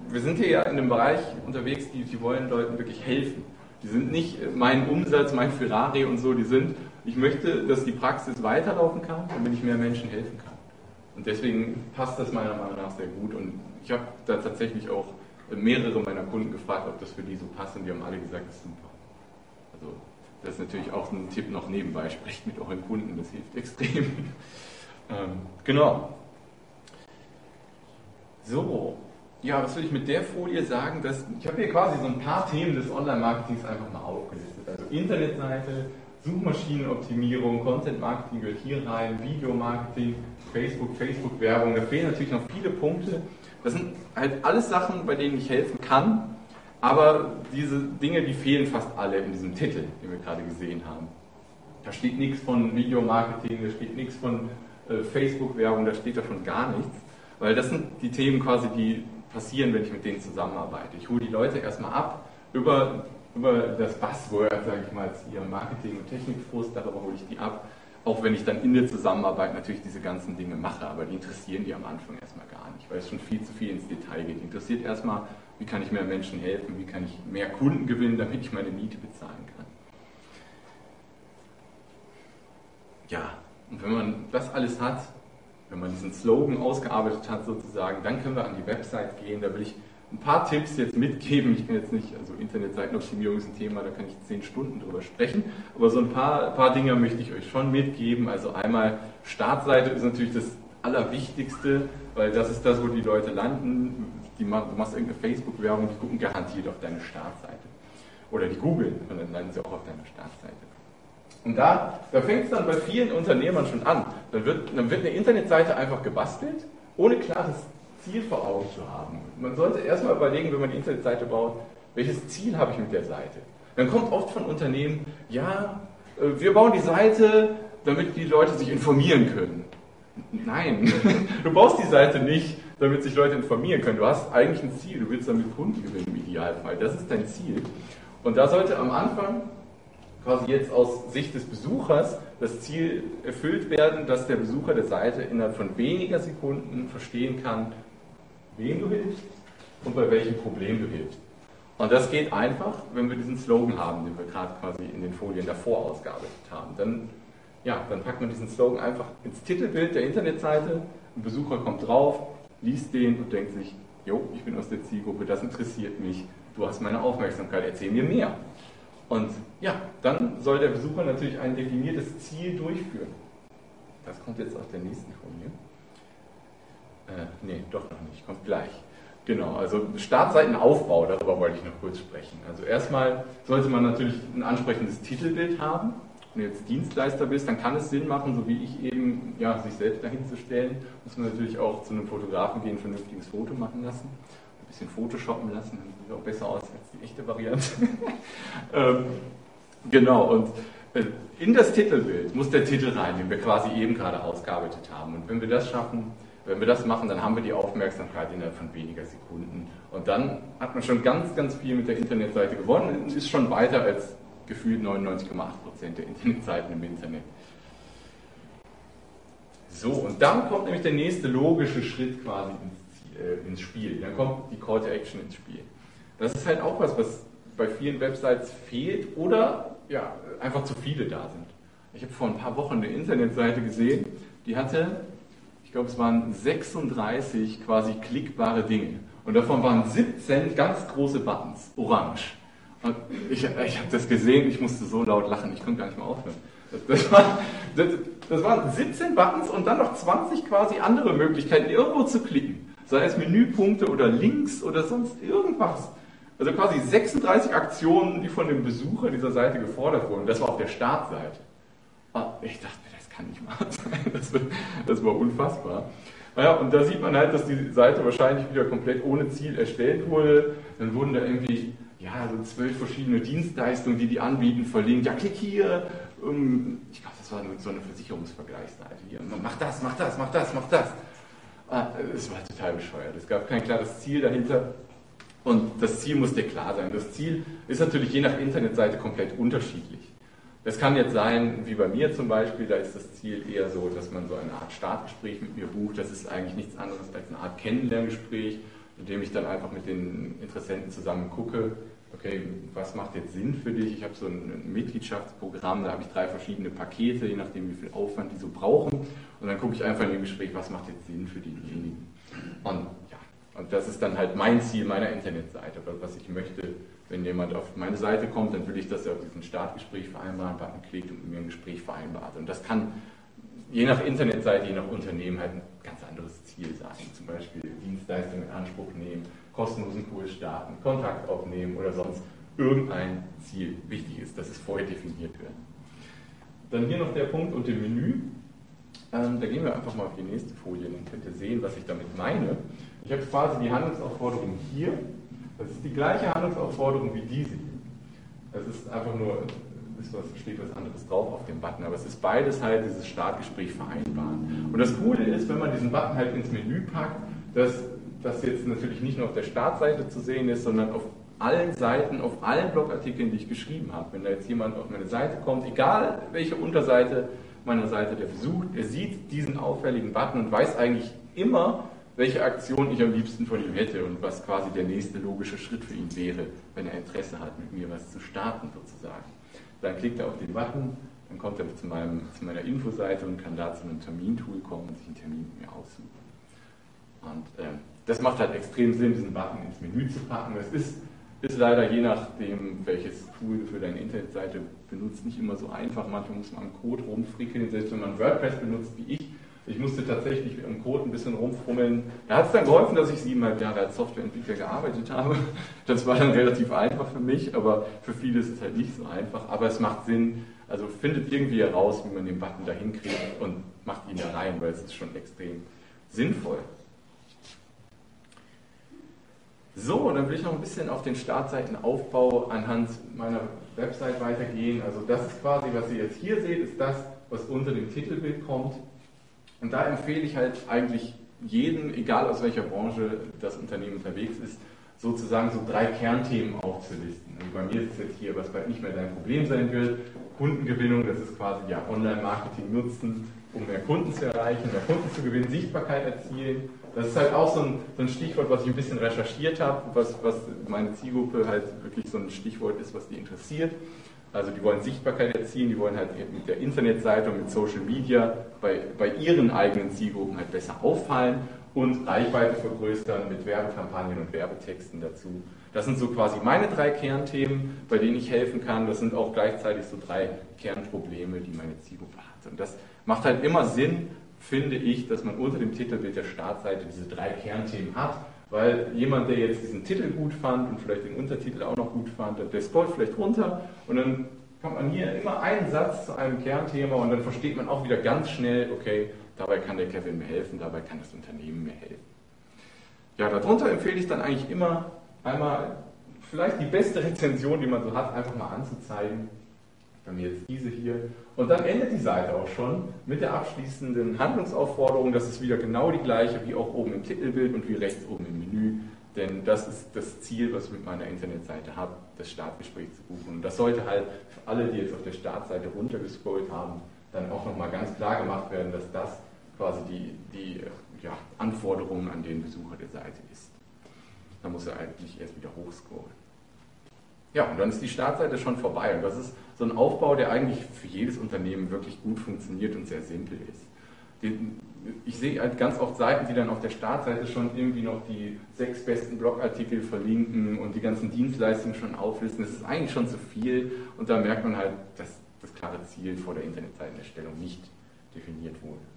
wir sind hier ja in einem Bereich unterwegs, die, die wollen Leuten wirklich helfen. Die sind nicht mein Umsatz, mein Ferrari und so, die sind, ich möchte, dass die Praxis weiterlaufen kann, damit ich mehr Menschen helfen kann. Und deswegen passt das meiner Meinung nach sehr gut. Und ich habe da tatsächlich auch mehrere meiner Kunden gefragt, ob das für die so passt und die haben alle gesagt, das ist super. Also das ist natürlich auch ein Tipp noch nebenbei, sprecht mit euren Kunden, das hilft extrem. ähm, genau. So, ja, was will ich mit der Folie sagen? Dass, ich habe hier quasi so ein paar Themen des Online-Marketings einfach mal aufgelistet. Also Internetseite, Suchmaschinenoptimierung, Content-Marketing gehört hier rein, Video-Marketing, Facebook, Facebook-Werbung. Da fehlen natürlich noch viele Punkte. Das sind halt alles Sachen, bei denen ich helfen kann, aber diese Dinge, die fehlen fast alle in diesem Titel, den wir gerade gesehen haben. Da steht nichts von Videomarketing, da steht nichts von äh, Facebook-Werbung, da steht davon gar nichts. Weil das sind die Themen quasi, die passieren, wenn ich mit denen zusammenarbeite. Ich hole die Leute erstmal ab über, über das Buzzword, sage ich mal, hier Marketing und Technikfrust, darüber hole ich die ab. Auch wenn ich dann in der Zusammenarbeit natürlich diese ganzen Dinge mache, aber die interessieren die am Anfang erstmal gar nicht, weil es schon viel zu viel ins Detail geht. Interessiert erstmal, wie kann ich mehr Menschen helfen, wie kann ich mehr Kunden gewinnen, damit ich meine Miete bezahlen kann. Ja, und wenn man das alles hat, wenn man diesen Slogan ausgearbeitet hat sozusagen, dann können wir an die Website gehen. Da will ich ein paar Tipps jetzt mitgeben. Ich kann jetzt nicht, also Internetseitenoptimierung ist ein Thema, da kann ich zehn Stunden drüber sprechen, aber so ein paar, paar Dinge möchte ich euch schon mitgeben. Also einmal Startseite ist natürlich das Allerwichtigste, weil das ist das, wo die Leute landen. Die, du machst irgendeine Facebook-Werbung, die gucken garantiert auf deine Startseite. Oder die googeln und dann landen sie auch auf deiner Startseite. Und da, da fängt es dann bei vielen Unternehmern schon an. Dann wird, dann wird eine Internetseite einfach gebastelt, ohne klares Ziel vor Augen zu haben. Man sollte erstmal überlegen, wenn man die Internetseite baut, welches Ziel habe ich mit der Seite? Dann kommt oft von Unternehmen, ja, äh, wir bauen die Seite, damit die Leute sich informieren können. Nein, du baust die Seite nicht, damit sich Leute informieren können. Du hast eigentlich ein Ziel, du willst damit Kunden gewinnen im Idealfall. Das ist dein Ziel. Und da sollte am Anfang quasi jetzt aus Sicht des Besuchers das Ziel erfüllt werden, dass der Besucher der Seite innerhalb von weniger Sekunden verstehen kann, wem du hilfst und bei welchem Problem du hilfst. Und das geht einfach, wenn wir diesen Slogan haben, den wir gerade quasi in den Folien davor ausgearbeitet haben. Dann, ja, dann packt man diesen Slogan einfach ins Titelbild der Internetseite, ein Besucher kommt drauf, liest den und denkt sich, jo, ich bin aus der Zielgruppe, das interessiert mich, du hast meine Aufmerksamkeit, erzähl mir mehr. Und ja, dann soll der Besucher natürlich ein definiertes Ziel durchführen. Das kommt jetzt auf der nächsten Folie. Äh, nee, doch noch nicht, kommt gleich. Genau, also Startseitenaufbau, darüber wollte ich noch kurz sprechen. Also erstmal sollte man natürlich ein ansprechendes Titelbild haben. Wenn du jetzt Dienstleister bist, dann kann es Sinn machen, so wie ich eben, ja, sich selbst dahin zu stellen. Muss man natürlich auch zu einem Fotografen gehen, ein vernünftiges Foto machen lassen. Bisschen Photoshoppen lassen, dann sieht auch besser aus als die echte Variante. ähm, genau, und äh, in das Titelbild muss der Titel rein, den wir quasi eben gerade ausgearbeitet haben. Und wenn wir das schaffen, wenn wir das machen, dann haben wir die Aufmerksamkeit innerhalb von weniger Sekunden. Und dann hat man schon ganz, ganz viel mit der Internetseite gewonnen und ist schon weiter als gefühlt 99,8% der Internetseiten im Internet. So, und dann kommt nämlich der nächste logische Schritt quasi ins, äh, ins Spiel. Dann kommt die Call to Action ins Spiel. Das ist halt auch was, was bei vielen Websites fehlt oder ja, einfach zu viele da sind. Ich habe vor ein paar Wochen eine Internetseite gesehen, die hatte glaube, es waren 36 quasi klickbare Dinge. Und davon waren 17 ganz große Buttons, orange. Und ich, ich habe das gesehen, ich musste so laut lachen, ich konnte gar nicht mehr aufhören. Das, war, das, das, waren 17 Buttons und dann noch 20 quasi andere Möglichkeiten, irgendwo zu klicken. Sei es Menüpunkte oder Links oder sonst irgendwas. Also quasi 36 Aktionen, die von dem Besucher dieser Seite gefordert wurden. Das war auf der Startseite. Und ich dachte, kann nicht wahr sein. Das, das war unfassbar. Naja, und da sieht man halt, dass die Seite wahrscheinlich wieder komplett ohne Ziel erstellt wurde. Dann wurden da irgendwie ja, so zwölf verschiedene Dienstleistungen, die die anbieten, verlinkt. Ja, klick hier. Ich glaube, das war so eine Versicherungsvergleichsseite. Hier, mach das, mach das, mach das, mach das. Ah, es war total bescheuert. Es gab kein klares Ziel dahinter. Und das Ziel musste klar sein. Das Ziel ist natürlich je nach Internetseite komplett unterschiedlich. Es kann jetzt sein, wie bei mir zum Beispiel, da ist das Ziel eher so, dass man so eine Art Startgespräch mit mir bucht. Das ist eigentlich nichts anderes als eine Art Kennenlerngespräch, in dem ich dann einfach mit den Interessenten zusammen gucke, okay, was macht jetzt Sinn für dich? Ich habe so ein Mitgliedschaftsprogramm, da habe ich drei verschiedene Pakete, je nachdem, wie viel Aufwand die so brauchen. Und dann gucke ich einfach in dem Gespräch, was macht jetzt Sinn für denjenigen. Und ja, und das ist dann halt mein Ziel meiner Internetseite, was ich möchte wenn jemand auf meine Seite kommt, dann will ich, dass er auf diesen Startgespräch vereinbaren Button klickt und mit mir ein Gespräch vereinbart. Und das kann je nach Internetseite, je nach Unternehmen halt ein ganz anderes Ziel sein. Zum Beispiel Dienstleistungen in Anspruch nehmen, kostenlosen Kurs starten, Kontakt aufnehmen oder sonst irgendein Ziel wichtig ist, dass es vorher definiert wird. Dann hier noch der Punkt unter dem Menü. Ähm, da gehen wir einfach mal auf die nächste Folie, dann könnt ihr sehen, was ich damit meine. Ich habe quasi die Handlungsaufforderung hier das ist die gleiche Handlungsaufforderung wie diese hier. Es ist einfach nur, ist was, steht was anderes drauf auf dem Button, aber es ist beides halt dieses Startgespräch vereinbaren. Und das Coole ist, wenn man diesen Button halt ins Menü packt, dass das jetzt natürlich nicht nur auf der Startseite zu sehen ist, sondern auf allen Seiten, auf allen Blogartikeln, die ich geschrieben habe. Wenn da jetzt jemand auf meine Seite kommt, egal welche Unterseite meiner Seite der besucht, er sieht diesen auffälligen Button und weiß eigentlich immer, welche Aktion ich am liebsten von ihm hätte und was quasi der nächste logische Schritt für ihn wäre, wenn er Interesse hat, mit mir was zu starten sozusagen. Dann klickt er auf den Button, dann kommt er zu, meinem, zu meiner Infoseite und kann da zu einem Termintool kommen und sich einen Termin mit mir aussuchen. Und äh, das macht halt extrem Sinn, diesen Button ins Menü zu packen. Das ist, ist leider je nachdem, welches Tool du für deine Internetseite benutzt, nicht immer so einfach. Manchmal muss man am Code rumfrickeln, selbst wenn man WordPress benutzt wie ich, ich musste tatsächlich im Code ein bisschen rumfummeln. Da hat es dann geholfen, dass ich siebeneinhalb Jahre als Softwareentwickler gearbeitet habe. Das war dann relativ einfach für mich, aber für viele ist es halt nicht so einfach. Aber es macht Sinn, Also findet irgendwie heraus, wie man den Button da hinkriegt und macht ihn da rein, weil es ist schon extrem sinnvoll. So, dann will ich noch ein bisschen auf den Startseitenaufbau anhand meiner Website weitergehen. Also das ist quasi, was ihr jetzt hier seht, ist das, was unter dem Titelbild kommt. Und da empfehle ich halt eigentlich jedem, egal aus welcher Branche das Unternehmen unterwegs ist, sozusagen so drei Kernthemen aufzulisten. Also bei mir ist es jetzt hier, was bald nicht mehr dein Problem sein wird. Kundengewinnung, das ist quasi ja Online-Marketing nutzen, um mehr Kunden zu erreichen, mehr Kunden zu gewinnen, Sichtbarkeit erzielen. Das ist halt auch so ein, so ein Stichwort, was ich ein bisschen recherchiert habe, was, was meine Zielgruppe halt wirklich so ein Stichwort ist, was die interessiert. Also die wollen Sichtbarkeit erzielen, die wollen halt mit der Internetseite und mit Social Media bei, bei ihren eigenen Zielgruppen halt besser auffallen und Reichweite vergrößern mit Werbekampagnen und Werbetexten dazu. Das sind so quasi meine drei Kernthemen, bei denen ich helfen kann. Das sind auch gleichzeitig so drei Kernprobleme, die meine Zielgruppe hat. Und das macht halt immer Sinn, finde ich, dass man unter dem Titelbild der Startseite diese drei Kernthemen hat, weil jemand, der jetzt diesen Titel gut fand und vielleicht den Untertitel auch noch gut fand, der scrollt vielleicht runter und dann kommt man hier immer einen Satz zu einem Kernthema und dann versteht man auch wieder ganz schnell, okay, Dabei kann der Kevin mir helfen, dabei kann das Unternehmen mir helfen. Ja, darunter empfehle ich dann eigentlich immer einmal vielleicht die beste Rezension, die man so hat, einfach mal anzuzeigen. Bei mir jetzt diese hier. Und dann endet die Seite auch schon mit der abschließenden Handlungsaufforderung. Das ist wieder genau die gleiche wie auch oben im Titelbild und wie rechts oben im Menü. Denn das ist das Ziel, was ich mit meiner Internetseite habe, das Startgespräch zu buchen. Und das sollte halt für alle, die jetzt auf der Startseite runtergescrollt haben, dann auch nochmal ganz klar gemacht werden, dass das quasi die, die ja, Anforderungen an den Besucher der Seite ist. Da muss er eigentlich erst wieder hochscrollen. Ja, und dann ist die Startseite schon vorbei. Und das ist so ein Aufbau, der eigentlich für jedes Unternehmen wirklich gut funktioniert und sehr simpel ist. Ich sehe halt ganz oft Seiten, die dann auf der Startseite schon irgendwie noch die sechs besten Blogartikel verlinken und die ganzen Dienstleistungen schon auflisten. Das ist eigentlich schon zu viel und da merkt man halt, dass das klare Ziel vor der Internetseitenerstellung nicht definiert wurde.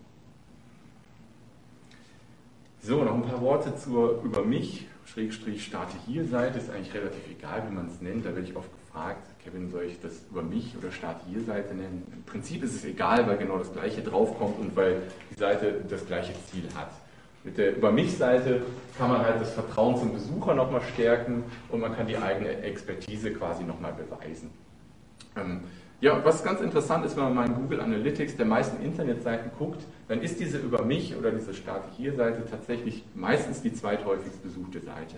So, noch ein paar Worte zur über mich, Schrägstrich starte hier Seite, ist eigentlich relativ egal, wie man es nennt. Da werde ich oft gefragt, Kevin, soll ich das über mich oder starte hier Seite nennen? Im Prinzip ist es egal, weil genau das gleiche draufkommt und weil die Seite das gleiche Ziel hat. Mit der Über mich-Seite kann man halt das Vertrauen zum Besucher nochmal stärken und man kann die eigene Expertise quasi nochmal beweisen. Ähm, ja, was ganz interessant ist, wenn man mal in Google Analytics der meisten Internetseiten guckt, dann ist diese über mich oder diese Starte hier Seite tatsächlich meistens die zweithäufigst besuchte Seite.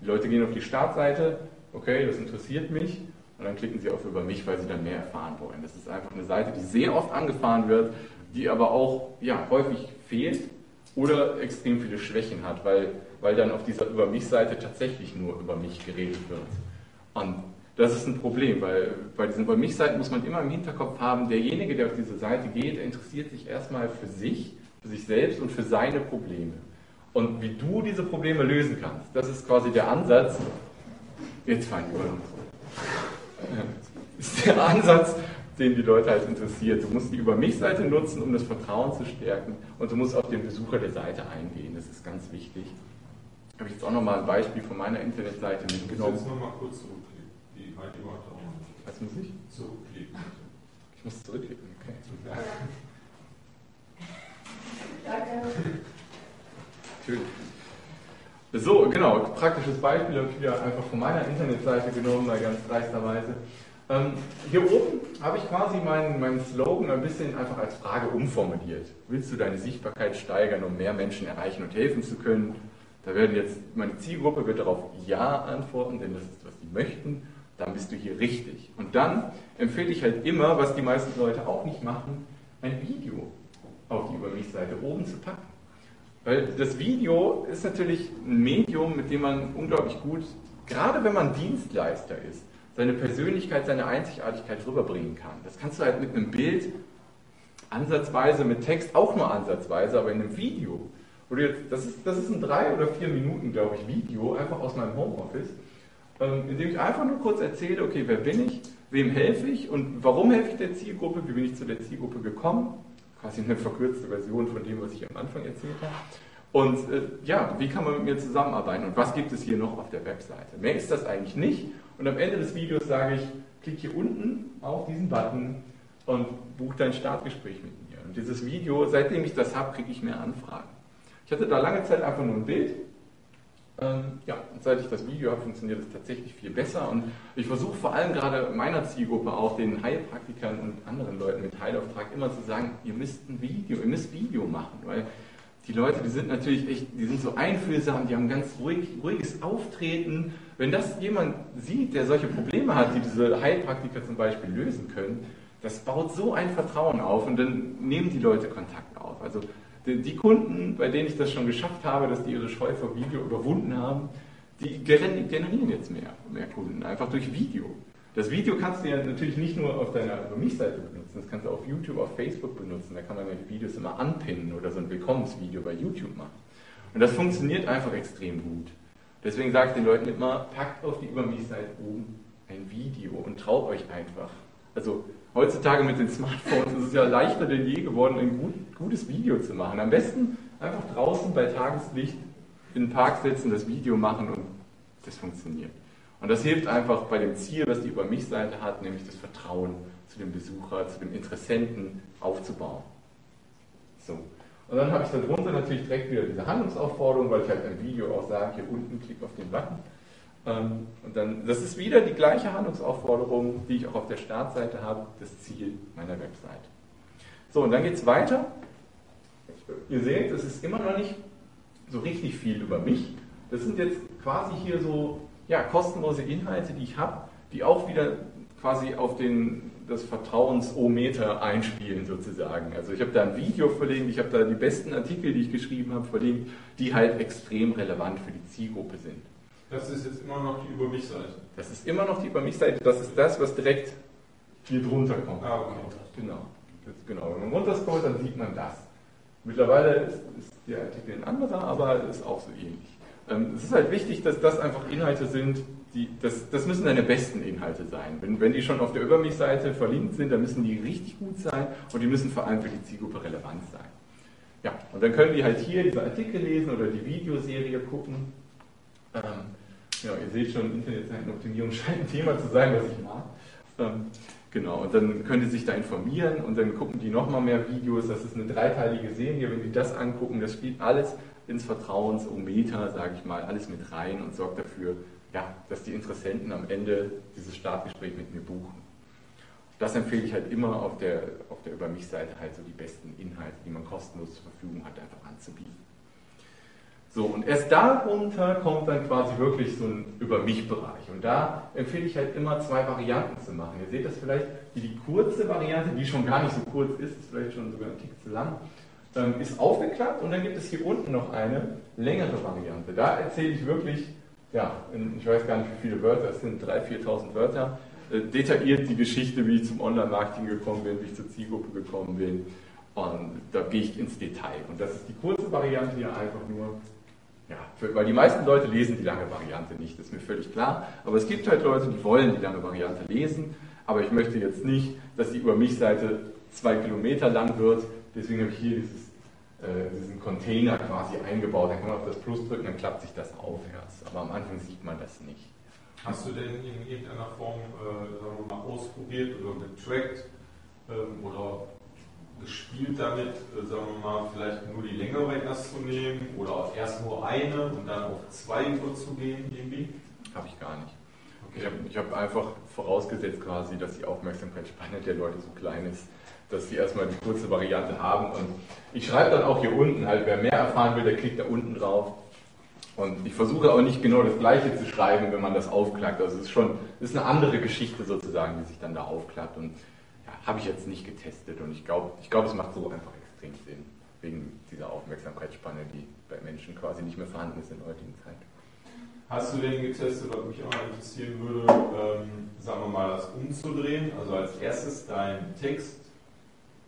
Die Leute gehen auf die Startseite, okay, das interessiert mich, und dann klicken sie auf über mich, weil sie dann mehr erfahren wollen. Das ist einfach eine Seite, die sehr oft angefahren wird, die aber auch ja, häufig fehlt oder extrem viele Schwächen hat, weil, weil dann auf dieser über mich Seite tatsächlich nur über mich geredet wird. Und das ist ein Problem, weil bei diesen Bei mich-Seiten muss man immer im Hinterkopf haben, derjenige, der auf diese Seite geht, der interessiert sich erstmal für sich, für sich selbst und für seine Probleme. Und wie du diese Probleme lösen kannst, das ist quasi der Ansatz. Jetzt fallen die. Das ist der Ansatz, den die Leute halt interessiert. Du musst die Über mich-Seite nutzen, um das Vertrauen zu stärken und du musst auf den Besucher der Seite eingehen. Das ist ganz wichtig. Da habe ich jetzt auch nochmal ein Beispiel von meiner Internetseite mitgenommen. Jetzt nochmal kurz zurück. Was muss ich? Zurückklicken. Ich muss zurückklicken, okay. Danke. Natürlich. So, genau, praktisches Beispiel habe ich wieder einfach von meiner Internetseite genommen, mal ganz dreisterweise. Ähm, hier oben habe ich quasi meinen, meinen Slogan ein bisschen einfach als Frage umformuliert. Willst du deine Sichtbarkeit steigern, um mehr Menschen erreichen und helfen zu können? Da werden jetzt, meine Zielgruppe wird darauf Ja antworten, denn das ist, was sie möchten dann bist du hier richtig. Und dann empfehle ich halt immer, was die meisten Leute auch nicht machen, ein Video auf die Über mich-Seite oben zu packen. Weil das Video ist natürlich ein Medium, mit dem man unglaublich gut, gerade wenn man Dienstleister ist, seine Persönlichkeit, seine Einzigartigkeit rüberbringen kann. Das kannst du halt mit einem Bild ansatzweise, mit Text auch nur ansatzweise, aber in einem Video. Oder jetzt, das, ist, das ist ein drei oder vier Minuten, glaube ich, Video, einfach aus meinem Homeoffice indem ich einfach nur kurz erzähle, okay, wer bin ich, wem helfe ich und warum helfe ich der Zielgruppe, wie bin ich zu der Zielgruppe gekommen, quasi eine verkürzte Version von dem, was ich am Anfang erzählt habe. Und äh, ja, wie kann man mit mir zusammenarbeiten und was gibt es hier noch auf der Webseite? Mehr ist das eigentlich nicht. Und am Ende des Videos sage ich, klick hier unten auf diesen Button und buch dein Startgespräch mit mir. Und dieses Video, seitdem ich das habe, kriege ich mehr Anfragen. Ich hatte da lange Zeit einfach nur ein Bild. Ähm, ja, seit ich das Video habe, funktioniert es tatsächlich viel besser. Und ich versuche vor allem gerade meiner Zielgruppe, auch den Heilpraktikern und anderen Leuten mit Heilauftrag, immer zu sagen, ihr müsst ein Video, ihr müsst Video machen, weil die Leute, die sind natürlich echt, die sind so einfühlsam, die haben ganz ruhig, ruhiges Auftreten. Wenn das jemand sieht, der solche Probleme hat, die diese Heilpraktiker zum Beispiel lösen können, das baut so ein Vertrauen auf und dann nehmen die Leute Kontakt auf. Also die Kunden, bei denen ich das schon geschafft habe, dass die ihre Scheu vor Video überwunden haben, die generieren jetzt mehr, mehr Kunden, einfach durch Video. Das Video kannst du ja natürlich nicht nur auf deiner Mich-Seite benutzen, das kannst du auf YouTube, auf Facebook benutzen. Da kann man ja die Videos immer anpinnen oder so ein Willkommensvideo bei YouTube machen. Und das funktioniert einfach extrem gut. Deswegen sage ich den Leuten immer, packt auf die Über mich-Seite oben ein Video und traut euch einfach. Also heutzutage mit den Smartphones ist es ja leichter denn je geworden, ein gut, gutes Video zu machen. Am besten einfach draußen bei Tageslicht in den Park setzen, das Video machen und das funktioniert. Und das hilft einfach bei dem Ziel, was die Über mich-Seite hat, nämlich das Vertrauen zu dem Besucher, zu dem Interessenten aufzubauen. So. Und dann habe ich darunter natürlich direkt wieder diese Handlungsaufforderung, weil ich halt im Video auch sage, hier unten klick auf den Button. Ähm, und dann, das ist wieder die gleiche Handlungsaufforderung, die ich auch auf der Startseite habe, das Ziel meiner Webseite. So, und dann geht es weiter. Ihr seht, es ist immer noch nicht so richtig viel über mich. Das sind jetzt quasi hier so ja, kostenlose Inhalte, die ich habe, die auch wieder quasi auf den, das Vertrauensometer einspielen sozusagen. Also ich habe da ein Video verlinkt, ich habe da die besten Artikel, die ich geschrieben habe, verlinkt, die halt extrem relevant für die Zielgruppe sind. Das ist jetzt immer noch die Über mich-Seite. Das ist immer noch die Über mich-Seite. Das ist das, was direkt hier drunter kommt. Ah, okay. Genau. Das, genau. Wenn man runterscrollt, dann sieht man das. Mittlerweile ist, ist der Artikel ein anderer, aber ist auch so ähnlich. Ähm, es ist halt wichtig, dass das einfach Inhalte sind, die, das, das müssen deine besten Inhalte sein. Wenn, wenn die schon auf der Über mich-Seite verlinkt sind, dann müssen die richtig gut sein und die müssen vor allem für die Zielgruppe relevant sein. Ja, und dann können die halt hier diese Artikel lesen oder die Videoserie gucken. Ähm, ja, ihr seht schon, Internetseitenoptimierung scheint ein Thema zu sein, was ich mag. Ähm, genau, und dann können die sich da informieren und dann gucken die nochmal mehr Videos. Das ist eine dreiteilige Serie. Wenn die das angucken, das spielt alles ins Vertrauensometer, sage ich mal, alles mit rein und sorgt dafür, ja, dass die Interessenten am Ende dieses Startgespräch mit mir buchen. Das empfehle ich halt immer auf der, auf der Über mich-Seite halt so die besten Inhalte, die man kostenlos zur Verfügung hat, einfach anzubieten. So, und erst darunter kommt dann quasi wirklich so ein Über mich-Bereich. Und da empfehle ich halt immer zwei Varianten zu machen. Ihr seht das vielleicht, wie die kurze Variante, die schon gar nicht so kurz ist, ist vielleicht schon sogar ein Tick zu lang, ähm, ist aufgeklappt und dann gibt es hier unten noch eine längere Variante. Da erzähle ich wirklich, ja, in, ich weiß gar nicht wie viele Wörter, es sind 3.000, 4.000 Wörter, äh, detailliert die Geschichte, wie ich zum Online-Marketing gekommen bin, wie ich zur Zielgruppe gekommen bin. Und da gehe ich ins Detail. Und das ist die kurze Variante hier einfach nur, ja, für, weil die meisten Leute lesen die lange Variante nicht, das ist mir völlig klar. Aber es gibt halt Leute, die wollen die lange Variante lesen. Aber ich möchte jetzt nicht, dass die über mich Seite zwei Kilometer lang wird, Deswegen habe ich hier dieses, äh, diesen Container quasi eingebaut. Dann kann man auf das Plus drücken, dann klappt sich das aufwärts. Aber am Anfang sieht man das nicht. Hast du denn in irgendeiner Form äh, mal ausprobiert oder getrackt ähm, oder gespielt damit, äh, sagen wir mal, vielleicht nur die längere erst zu nehmen oder erst nur eine und dann auf zwei überzugehen irgendwie? Habe ich gar nicht. Okay. Ich habe hab einfach vorausgesetzt quasi, dass die Aufmerksamkeitsspanne der Leute so klein ist, dass sie erstmal die kurze Variante haben. Und ich schreibe dann auch hier unten halt, wer mehr erfahren will, der klickt da unten drauf. Und ich versuche auch nicht genau das Gleiche zu schreiben, wenn man das aufklappt. Also es ist schon, es ist eine andere Geschichte sozusagen, die sich dann da aufklappt. Und habe ich jetzt nicht getestet. Und ich glaube, ich glaube, es macht so einfach extrem Sinn. Wegen dieser Aufmerksamkeitsspanne, die bei Menschen quasi nicht mehr vorhanden ist in der heutigen Zeit. Hast du denn getestet, was mich auch mal interessieren würde, ähm, sagen wir mal, das umzudrehen? Also als erstes dein Text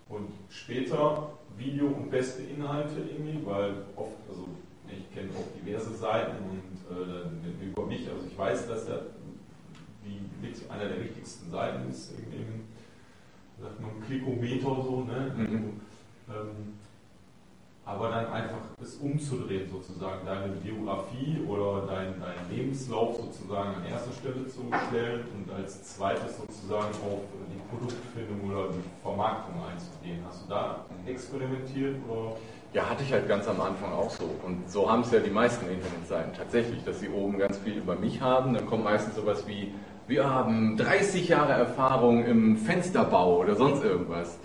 und später Video und beste Inhalte irgendwie, weil oft, also ich kenne auch diverse Seiten und äh, über mich, also ich weiß, dass er die einer der wichtigsten Seiten ist, im, sagt man Klikometer so, ne? Mhm. Ähm, aber dann einfach es es umzudrehen, sozusagen deine Biografie oder deinen dein Lebenslauf sozusagen an erster Stelle zu stellen und als zweites sozusagen auf die Produktfindung oder die Vermarktung einzugehen. Hast du da experimentiert oder? Ja, hatte ich halt ganz am Anfang auch so. Und so haben es ja die meisten Internetseiten tatsächlich, dass sie oben ganz viel über mich haben. Dann kommt meistens sowas wie, wir haben 30 Jahre Erfahrung im Fensterbau oder sonst irgendwas.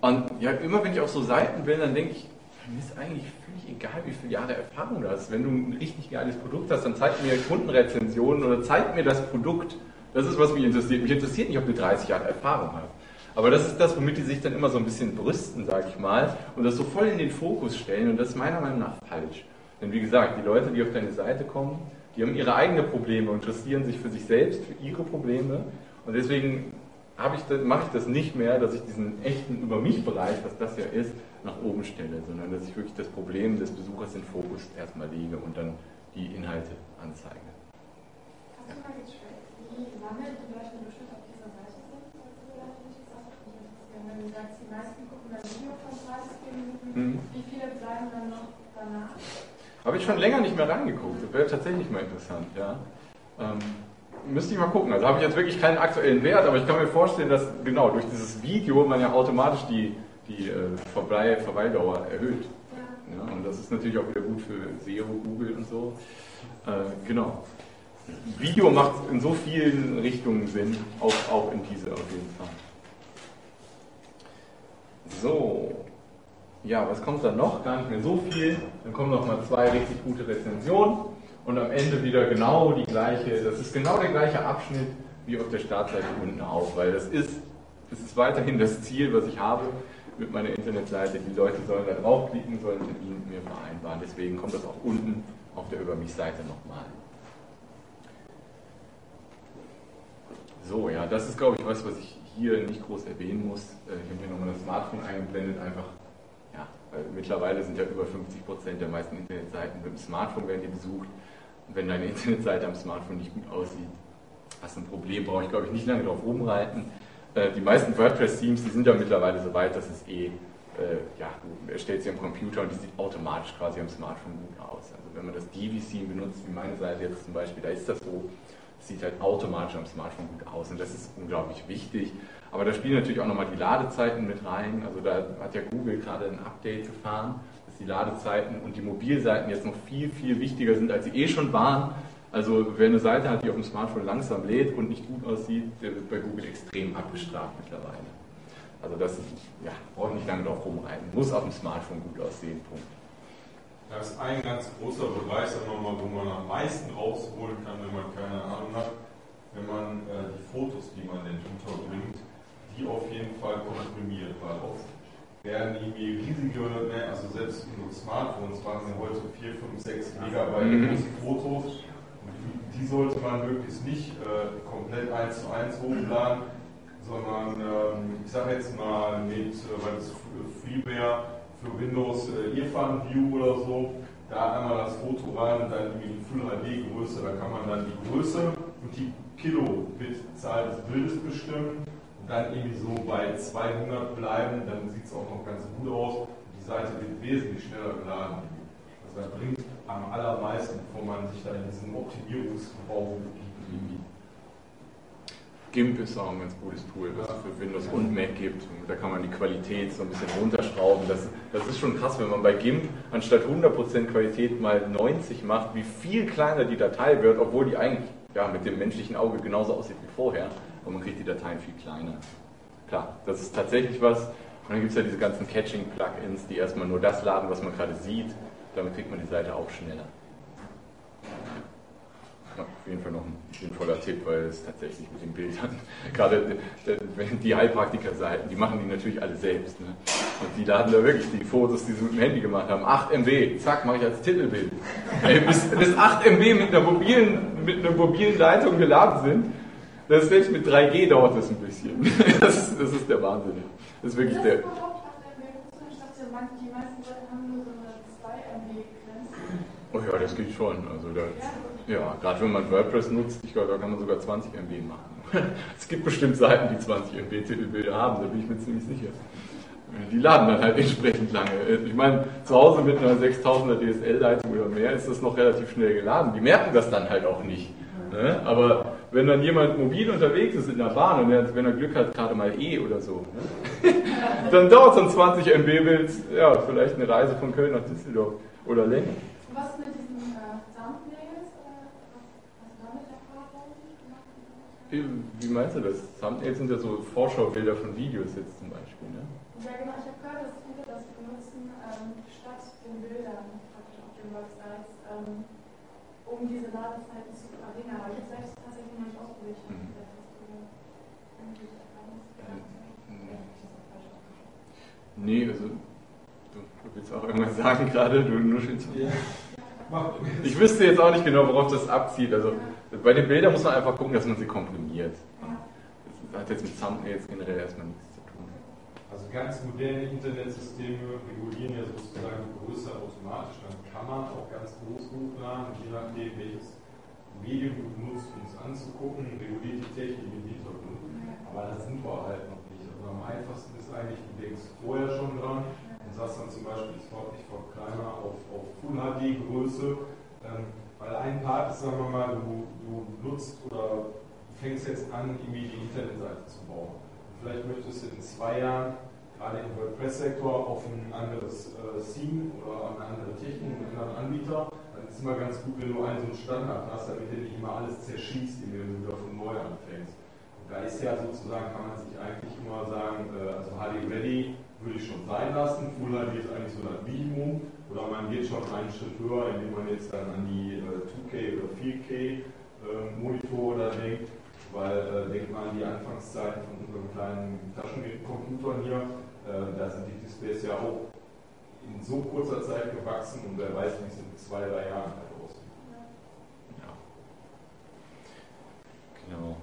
Und ja, immer wenn ich auf so Seiten bin, dann denke ich, mir ist eigentlich völlig egal, wie viele Jahre Erfahrung du hast. Wenn du ein richtig geiles Produkt hast, dann zeig mir Kundenrezensionen oder zeig mir das Produkt. Das ist, was mich interessiert. Mich interessiert nicht, ob du 30 Jahre Erfahrung hast. Aber das ist das, womit die sich dann immer so ein bisschen brüsten, sage ich mal, und das so voll in den Fokus stellen. Und das ist meiner Meinung nach falsch. Denn wie gesagt, die Leute, die auf deine Seite kommen, die haben ihre eigenen Probleme und interessieren sich für sich selbst, für ihre Probleme. Und deswegen ich, mache ich das nicht mehr, dass ich diesen echten Über mich-Bereich, was das ja ist, nach oben stelle, sondern dass ich wirklich das Problem des Besuchers in den Fokus erstmal lege und dann die Inhalte anzeige. Hast du mal gecheckt, wie lange die Leute im Durchschnitt auf dieser Seite sind? Wenn du sagst, die meisten gucken ein Video von 30 Minuten, mhm. wie viele bleiben dann noch danach? Habe ich schon länger nicht mehr reingeguckt. Das wäre tatsächlich mal interessant, ja. Ähm, müsste ich mal gucken. Also habe ich jetzt wirklich keinen aktuellen Wert, aber ich kann mir vorstellen, dass genau durch dieses Video man ja automatisch die die äh, Verweil, Verweildauer erhöht. Ja. ja. und das ist natürlich auch wieder gut für SEO, Google und so. Äh, genau. Video macht in so vielen Richtungen Sinn, auch, auch in diese auf jeden Fall. So, ja, was kommt dann noch? Gar nicht mehr so viel. Dann kommen noch mal zwei richtig gute Rezensionen und am Ende wieder genau die gleiche, das ist genau der gleiche Abschnitt wie auf der Startseite unten auch, weil das ist, das ist weiterhin das Ziel, was ich habe mit meiner Internetseite. Die Leute sollen da draufklicken, sollen einen Termin mit mir vereinbaren. Deswegen kommt das auch unten auf der Über mich-Seite nochmal. So, ja, das ist, glaube ich, was, was ich hier nicht groß erwähnen muss. Äh, ich habe hier nochmal das Smartphone eingeblendet, einfach, ja, weil mittlerweile sind ja über 50 Prozent der meisten Internetseiten mit dem Smartphone werden die besucht. Wenn deine Internetseite am Smartphone nicht gut aussieht, hast du ein Problem, brauche ich, glaube ich, nicht lange drauf rumreiten. Äh, die meisten WordPress-Themes, die sind ja mittlerweile so weit, dass es eh, äh, ja, du erstellst sie am Computer und die sieht automatisch quasi am Smartphone gut aus. Also wenn man das Divi-Theme benutzt, wie meine Seite jetzt zum Beispiel, da ist das so, sieht halt automatisch am Smartphone gut aus und das ist unglaublich wichtig. Aber da spielen natürlich auch nochmal die Ladezeiten mit rein. Also da hat ja Google gerade ein Update gefahren, dass die Ladezeiten und die Mobilseiten jetzt noch viel, viel wichtiger sind, als sie eh schon waren. Also wer eine Seite hat, die auf dem Smartphone langsam lädt und nicht gut aussieht, der wird bei Google extrem abgestraft mittlerweile. Also das ja, brauche ich nicht lange drauf rumreiten. Muss auf dem Smartphone gut aussehen, Punkt. Das ist ein ganz großer Bereich, sagen wir mal, wo man am meisten rausholen kann, wenn man keine Ahnung hat, wenn man äh, die Fotos, die man denn unterbringt, die auf jeden Fall komprimiert, weil oft werden irgendwie riesige, ne, also selbst unsere Smartphones machen ja heute 4, 5, 6 Megabyte mhm. große Fotos die sollte man möglichst nicht äh, komplett eins zu eins hochladen, sondern ähm, ich sage jetzt mal mit, äh, weil das Freeware für Windows äh, Irfan View oder so, da einmal das Foto rein und dann die Full HD Größe, da kann man dann die Größe und die Kilobit-Zahl des Bildes bestimmen und dann irgendwie so bei 200 bleiben, dann sieht es auch noch ganz gut aus. Die Seite wird wesentlich schneller geladen. Also das bringt am allermeisten, bevor man sich da in diesen Optimierungsbau begibt. GIMP ist auch ein ganz gutes Tool, was es für Windows und Mac gibt. Und da kann man die Qualität so ein bisschen runterschrauben. Das, das ist schon krass, wenn man bei GIMP anstatt 100% Qualität mal 90 macht, wie viel kleiner die Datei wird, obwohl die eigentlich ja, mit dem menschlichen Auge genauso aussieht wie vorher. Und man kriegt die Dateien viel kleiner. Klar, das ist tatsächlich was. Und dann gibt es ja diese ganzen Catching-Plugins, die erstmal nur das laden, was man gerade sieht. Damit kriegt man die Seite auch schneller. Ja, auf jeden Fall noch ein sinnvoller Tipp, weil es tatsächlich mit den Bildern, gerade die Heilpraktiker-Seiten, die machen die natürlich alle selbst. Ne? Und die laden da wirklich die Fotos, die sie mit dem Handy gemacht haben. 8 MB, zack, mache ich als Titelbild. Ey, bis, bis 8 MB mit einer, mobilen, mit einer mobilen Leitung geladen sind, das selbst mit 3G dauert das ein bisschen. Das ist, das ist der Wahnsinn. Das ist wirklich der. Die meisten Leute haben nur so Oh ja, das geht schon. Also da, ja, gerade wenn man WordPress nutzt, ich glaube, da kann man sogar 20 MB machen. es gibt bestimmt Seiten, die 20 MB Titelbilder haben, da bin ich mir ziemlich sicher. Die laden dann halt entsprechend lange. Ich meine, zu Hause mit einer 6000er DSL-Leitung oder mehr ist das noch relativ schnell geladen. Die merken das dann halt auch nicht. Ne? Aber wenn dann jemand mobil unterwegs ist in der Bahn und er, wenn er Glück hat, gerade mal E oder so, ne? dann dauert so ein 20 MB Bild, ja, vielleicht eine Reise von Köln nach Düsseldorf oder länger. Was mit diesen äh, Thumbnails? Äh, was, was damit Wie, wie meinst du das? Thumbnails sind ja so Vorschaubilder von Videos jetzt zum Beispiel. Ne? Ja, genau. Ich habe gehört, dass viele das benutzen, ähm, statt den Bildern praktisch auf den Websites, ähm, um diese Ladezeiten zu verringern. Aber ich habe selbst tatsächlich noch nicht ausprobiert. Ich Mhm. Nee, also du, du willst auch irgendwas sagen gerade, du nuschelst. Ja. Ich wüsste jetzt auch nicht genau, worauf das abzieht. Also bei den Bildern muss man einfach gucken, dass man sie komprimiert. Das hat jetzt mit Thumbnails generell erstmal nichts zu tun. Also ganz moderne Internetsysteme regulieren ja sozusagen die Größe automatisch. Dann kann man auch ganz groß hochladen, je nachdem welches Medium du benutzt, um es anzugucken, reguliert die Technik im Hintergrund. Aber das sind wir halt noch nicht. Also am einfachsten ist eigentlich, du denkst vorher schon dran und sagst dann zum Beispiel, ich war, ich war kleiner auf, auf Full HD Größe, ähm, weil ein Part ist, sagen wir mal, du, du nutzt oder fängst jetzt an, irgendwie die Internetseite zu bauen. Vielleicht möchtest du in zwei Jahren gerade im WordPress-Sektor auf ein anderes äh, Theme oder eine andere Technik, einen anderen Anbieter, dann ist es immer ganz gut, wenn du einen so einen Standard hast, damit du nicht immer alles zerschießt, indem du wieder von neu anfängst. Und da ist ja sozusagen, kann man sich eigentlich immer sagen, äh, also HD Ready würde ich schon sein lassen, Full HD ist eigentlich so das Minimum, oder man geht schon einen Schritt höher, indem man jetzt dann an die äh, 2K oder 4K äh, Monitore da denkt, weil äh, denkt mal an die Anfangszeiten von unseren kleinen Taschencomputern hier, äh, da sind die Displays ja auch in so kurzer Zeit gewachsen und wer weiß, wie es in zwei, drei Jahren halt aussieht. Ja. Genau.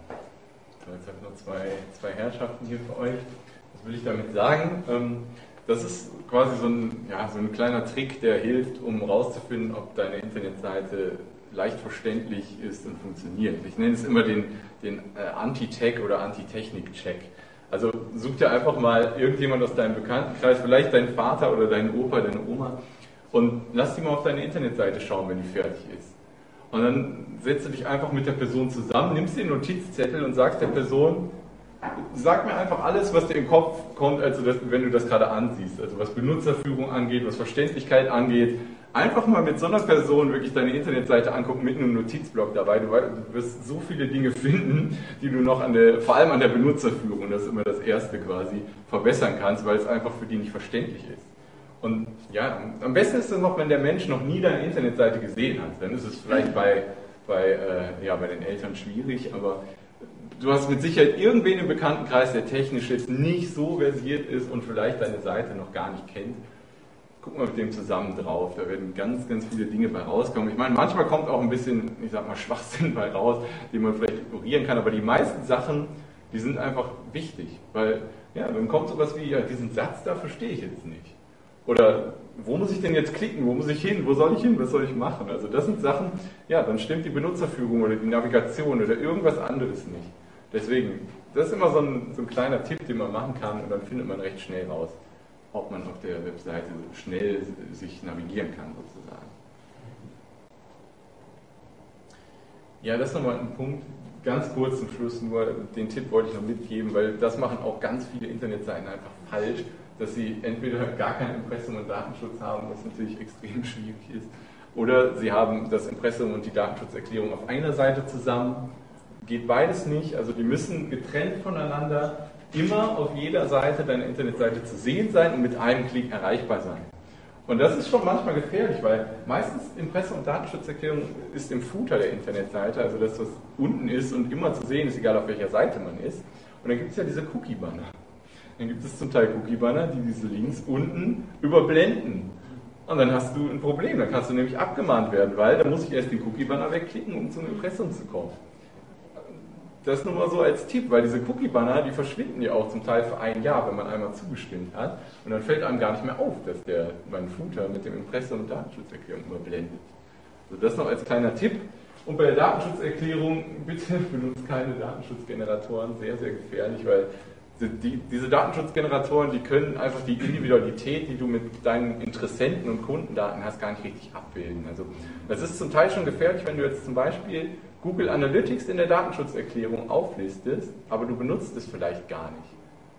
Jetzt habe ich noch zwei, zwei Herrschaften hier für euch. Was will ich damit sagen? Ähm, das ist quasi so ein, ja, so ein kleiner Trick, der hilft, um herauszufinden, ob deine Internetseite leicht verständlich ist und funktioniert. Ich nenne es immer den, den äh, Anti-Tech oder Anti-Technik-Check. Also such dir einfach mal irgendjemand aus deinem Bekanntenkreis, vielleicht deinen Vater oder deinen Opa, deine Oma, und lass die mal auf deine Internetseite schauen, wenn die fertig ist. Und dann setzt du dich einfach mit der Person zusammen, nimmst den Notizzettel und sagst der Person, sag mir einfach alles, was dir in den Kopf kommt, also das, wenn du das gerade ansiehst. Also was Benutzerführung angeht, was Verständlichkeit angeht. Einfach mal mit so einer Person wirklich deine Internetseite angucken mit einem Notizblock dabei. Du, wirst so viele Dinge finden, die du noch an der, vor allem an der Benutzerführung, das ist immer das Erste quasi, verbessern kannst, weil es einfach für die nicht verständlich ist. Und ja, am besten ist es noch, wenn der Mensch noch nie deine Internetseite gesehen hat. Dann ist es vielleicht bei, bei, äh, ja, bei den Eltern schwierig, aber du hast mit Sicherheit irgendwen im Bekanntenkreis, der technisch jetzt nicht so versiert ist und vielleicht deine Seite noch gar nicht kennt. Guck mal mit dem zusammen drauf, da werden ganz, ganz viele Dinge bei rauskommen. Ich meine, manchmal kommt auch ein bisschen, ich sag mal, Schwachsinn bei raus, den man vielleicht ignorieren kann, aber die meisten Sachen, die sind einfach wichtig, weil, ja, dann kommt sowas wie, ja, diesen Satz da verstehe ich jetzt nicht. Oder wo muss ich denn jetzt klicken? Wo muss ich hin? Wo soll ich hin? Was soll ich machen? Also das sind Sachen, ja, dann stimmt die Benutzerführung oder die Navigation oder irgendwas anderes nicht. Deswegen, das ist immer so ein, so ein kleiner Tipp, den man machen kann und dann findet man recht schnell raus, ob man auf der Webseite schnell sich navigieren kann sozusagen. Ja, das ist nochmal ein Punkt, ganz kurz zum Schluss nur, den Tipp wollte ich noch mitgeben, weil das machen auch ganz viele Internetseiten einfach falsch, dass sie entweder gar kein Impressum und Datenschutz haben, was natürlich extrem schwierig ist, oder sie haben das Impressum und die Datenschutzerklärung auf einer Seite zusammen. Geht beides nicht, also die müssen getrennt voneinander immer auf jeder Seite deiner Internetseite zu sehen sein und mit einem Klick erreichbar sein. Und das ist schon manchmal gefährlich, weil meistens Impressum und Datenschutzerklärung ist im Footer der Internetseite, also das, was unten ist und immer zu sehen ist, egal auf welcher Seite man ist. Und dann gibt es ja diese Cookie-Banner. Dann gibt es zum Teil Cookie-Banner, die diese Links unten überblenden. Und dann hast du ein Problem, dann kannst du nämlich abgemahnt werden, weil da muss ich erst den Cookie-Banner wegklicken, um zum Impressum zu kommen. Das nur mal so als Tipp, weil diese Cookie-Banner, die verschwinden ja auch zum Teil für ein Jahr, wenn man einmal zugestimmt hat. Und dann fällt einem gar nicht mehr auf, dass der mein Footer mit dem Impressum und Datenschutzerklärung überblendet. Also das noch als kleiner Tipp. Und bei der Datenschutzerklärung, bitte benutzt keine Datenschutzgeneratoren, sehr, sehr gefährlich, weil die, diese Datenschutzgeneratoren, die können einfach die Individualität, die du mit deinen Interessenten und Kundendaten hast, gar nicht richtig abbilden. Also das ist zum Teil schon gefährlich, wenn du jetzt zum Beispiel Google Analytics in der Datenschutzerklärung auflistest, aber du benutzt es vielleicht gar nicht.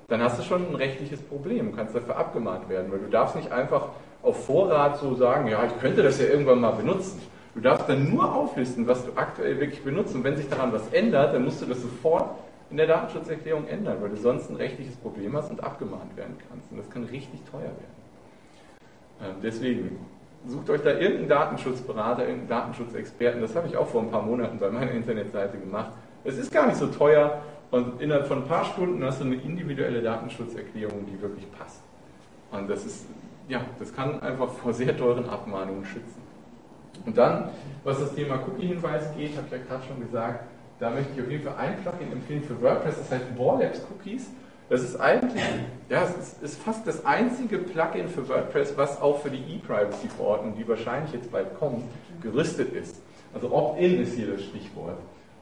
Dann hast du schon ein rechtliches Problem, du kannst dafür abgemahnt werden, weil du darfst nicht einfach auf Vorrat so sagen, ja, ich könnte das ja irgendwann mal benutzen. Du darfst dann nur auflisten, was du aktuell wirklich benutzt und wenn sich daran was ändert, dann musst du das sofort in der Datenschutzerklärung ändern, weil du sonst ein rechtliches Problem hast und abgemahnt werden kannst. Und das kann richtig teuer werden. Ähm, deswegen, sucht euch da irgendeinen Datenschutzberater, irgendeinen Datenschutzexperten. Das habe ich auch vor ein paar Monaten bei meiner Internetseite gemacht. Es ist gar nicht so teuer und innerhalb von ein paar Stunden hast du eine individuelle Datenschutzerklärung, die wirklich passt. Und das ist, ja, das kann einfach vor sehr teuren Abmahnungen schützen. Und dann, was das Thema Cookie-Hinweis geht, habe ich ja gerade schon gesagt, da möchte ich auf jeden Fall ein Plugin empfehlen für WordPress, das heißt Warlabs Cookies. Das ist eigentlich, ja, es ist, ist, fast das einzige Plugin für WordPress, was auch für die E-Privacy-Verordnung, die wahrscheinlich jetzt bald kommt, gerüstet ist. Also Opt-in ist hier das Stichwort.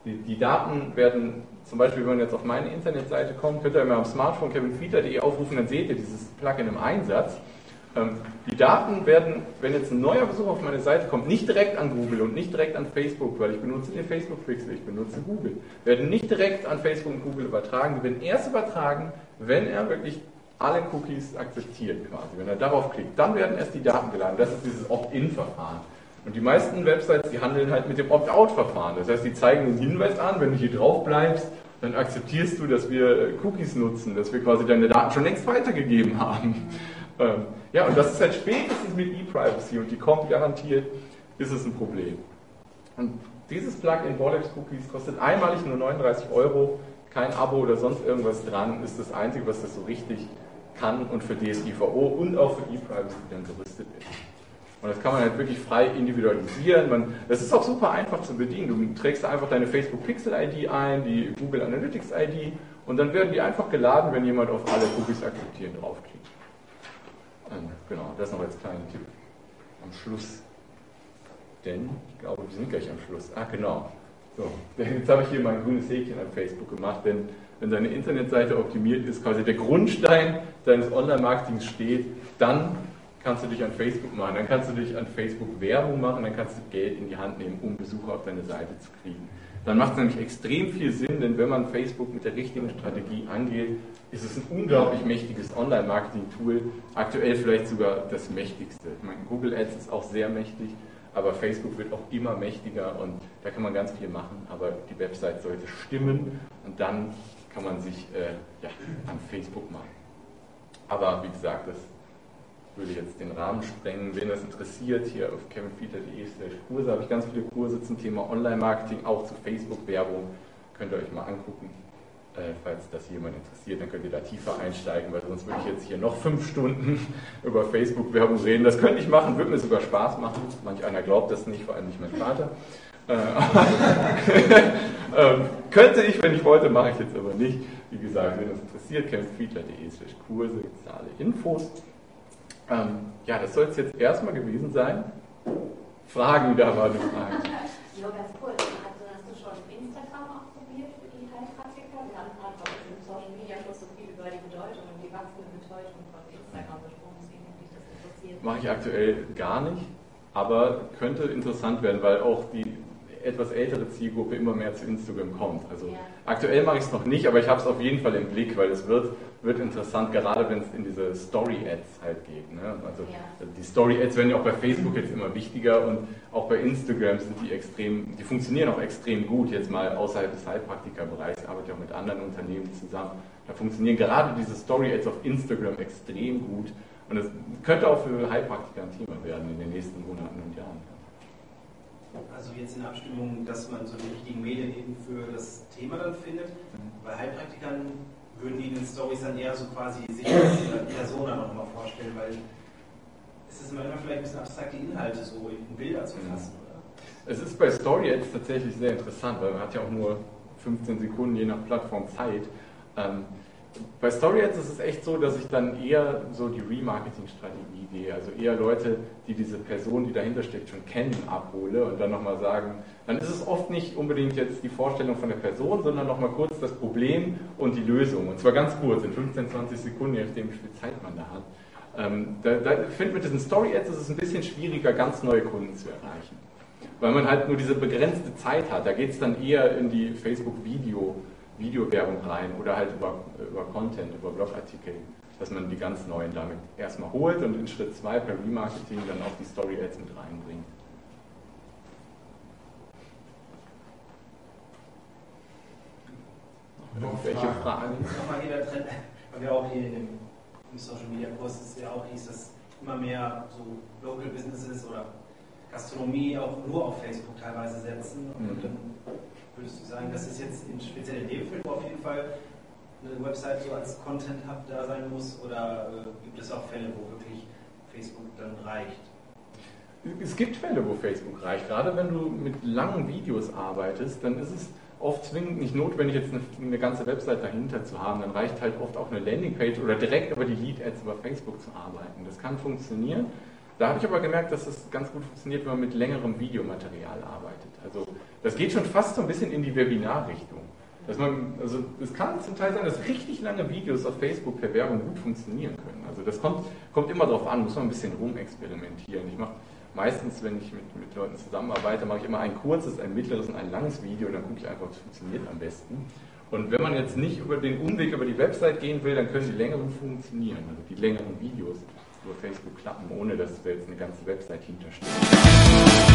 Die, die, Daten werden, zum Beispiel, wenn man jetzt auf meine Internetseite kommt, könnt ihr immer am Smartphone kevinfeeder.de aufrufen, dann seht ihr dieses Plugin im Einsatz. Ähm, die Daten werden, wenn jetzt ein neuer Besucher auf meine Seite kommt, nicht direkt an Google und nicht direkt an Facebook, weil ich benutze den Facebook Pixel, ich benutze Google, werden nicht direkt an Facebook und Google übertragen, die werden erst übertragen, wenn er wirklich alle Cookies akzeptiert quasi. Wenn er darauf klickt, dann werden erst die Daten geladen. Das ist dieses Opt-in-Verfahren. Und die meisten Websites, die handeln halt mit dem Opt-out-Verfahren. Das heißt, die zeigen den Hinweis an, wenn du hier drauf bleibst, dann akzeptierst du, dass wir Cookies nutzen, dass wir quasi deine Daten schon längst weitergegeben haben. Ja, und das ist halt spätestens mit E-Privacy und die kommt garantiert, ist es ein Problem. Und dieses Plugin Bolex Cookies kostet einmalig nur 39 Euro, kein Abo oder sonst irgendwas dran, ist das einzige, was das so richtig kann und für DSGVO und auch für E-Privacy dann gerüstet ist. Und das kann man halt wirklich frei individualisieren. Man, das ist auch super einfach zu bedienen. Du trägst einfach deine Facebook Pixel ID ein, die Google Analytics ID und dann werden die einfach geladen, wenn jemand auf alle Cookies akzeptieren draufklickt. Ähm, genau, das noch als kleiner Tipp am Schluss. Denn, ich glaube, wir sind gleich am Schluss. Ah, genau. So, jetzt habe ich hier mein grünes Häkchen an Facebook gemacht, denn wenn deine Internetseite optimiert ist, quasi der Grundstein deines Online-Marketings steht, dann kannst du dich an Facebook machen, dann kannst du dich an Facebook Werbung machen, dann kannst du Geld in die Hand nehmen, um Besucher auf deine Seite zu kriegen. Dann macht es nämlich extrem viel Sinn, denn wenn man Facebook mit der richtigen Strategie angeht, ist es ein unglaublich mächtiges Online-Marketing-Tool, aktuell vielleicht sogar das mächtigste. Ich meine, Google Ads ist auch sehr mächtig, aber Facebook wird auch immer mächtiger und da kann man ganz viel machen, aber die Website sollte stimmen und dann kann man sich äh, ja, an Facebook machen. Aber wie gesagt, das würde jetzt den Rahmen sprengen. Wen das interessiert, hier auf kevinfeeder.de Kurse habe ich ganz viele Kurse zum Thema Online-Marketing, auch zu Facebook-Werbung. Könnt ihr euch mal angucken. Äh, falls das jemand interessiert, dann könnt ihr da tiefer einsteigen, weil sonst würde ich jetzt hier noch fünf Stunden über Facebook-Werbung reden. Das könnte ich machen, würde mir sogar Spaß machen. Manch einer glaubt das nicht, vor allem nicht mein Vater. Äh, ähm, könnte ich, wenn ich wollte, mache ich jetzt aber nicht. Wie gesagt, wenn das interessiert, campfeedler.de slash Kurse, es da alle Infos. Ähm, ja, das soll es jetzt erstmal gewesen sein. Fragen, da war eine Frage. Nur ganz kurz, also hast du schon Instagram auch probiert für die Heilpraktiker? Wir haben gerade im Social Media schon so viel über die Bedeutung und die wachsende Bedeutung von Instagram gesprochen, deswegen hat mich das interessiert. Mache ich aktuell gar nicht, aber könnte interessant werden, weil auch die etwas ältere Zielgruppe immer mehr zu Instagram kommt. Also ja. aktuell mache ich es noch nicht, aber ich habe es auf jeden Fall im Blick, weil es wird, wird interessant, gerade wenn es in diese Story-Ads halt geht. Ne? Also ja. die Story-Ads werden ja auch bei Facebook jetzt immer wichtiger und auch bei Instagram sind die extrem, die funktionieren auch extrem gut, jetzt mal außerhalb des Heilpraktikerbereichs, ich arbeite auch mit anderen Unternehmen zusammen. Da funktionieren gerade diese Story-Ads auf Instagram extrem gut und es könnte auch für Heilpraktiker ein Thema werden in den nächsten Monaten und Jahren. Also jetzt in Abstimmung, dass man so die richtigen Medien eben für das Thema dann findet. Bei Heilpraktikern würden die in den Stories dann eher so quasi sich als Persona nochmal vorstellen, weil es ist immer vielleicht ein bisschen abstrakte Inhalte so in Bilder zu fassen, oder? Es ist bei Story Ads tatsächlich sehr interessant, weil man hat ja auch nur 15 Sekunden je nach Plattform Zeit. Ähm, bei Story Ads ist es echt so, dass ich dann eher so die Remarketing-Strategie gehe, also eher Leute, die diese Person, die dahinter steckt, schon kennen, abhole und dann nochmal sagen, dann ist es oft nicht unbedingt jetzt die Vorstellung von der Person, sondern nochmal kurz das Problem und die Lösung. Und zwar ganz kurz, in 15, 20 Sekunden, je nachdem, wie viel Zeit man da hat. Ähm, da, da, finde, mit diesen Story Ads ist es ein bisschen schwieriger, ganz neue Kunden zu erreichen. Weil man halt nur diese begrenzte Zeit hat. Da geht es dann eher in die Facebook-Video- Videowerbung rein oder halt über, über Content, über Blogartikel, dass man die ganz neuen damit erstmal holt und in Schritt 2 per Remarketing dann auch die Story Ads mit reinbringt. Welche Fragen? Nochmal hier der Trend, weil wir auch hier in dem, im Social Media Kurs ist ja auch hieß, dass immer mehr so Local Businesses oder Gastronomie auch nur auf Facebook teilweise setzen. Und mhm. dann würdest du sagen, dass es jetzt in speziell in dem Film auf jeden Fall eine Website so als Content Hub da sein muss oder äh, gibt es auch Fälle, wo wirklich Facebook dann reicht? Es gibt Fälle, wo Facebook reicht. Gerade wenn du mit langen Videos arbeitest, dann ist es oft zwingend nicht notwendig, jetzt eine, eine, ganze Website dahinter zu haben. Dann reicht halt oft auch eine Landingpage oder direkt über die Lead-Ads über Facebook zu arbeiten. Das kann funktionieren. Da habe ich aber gemerkt, dass das ganz gut funktioniert, wenn man mit längerem Videomaterial arbeitet. Also das geht schon fast so ein bisschen in die Webinarrichtung. Dass man, also es kann zum Teil sein, dass richtig lange Videos auf Facebook per Werbung gut funktionieren können. Also das kommt, kommt immer darauf an, muss man ein bisschen rumexperimentieren. Ich mache meistens, wenn ich mit, mit Leuten zusammenarbeite, mache ich immer ein kurzes, ein mittleres und ein langes Video und dann gucke ich einfach, was funktioniert am besten. Und wenn man jetzt nicht über den Umweg über die Website gehen will, dann können die längeren funktionieren, also die längeren Videos Facebook klappen, ohne dass da jetzt eine ganze Website hintersteht.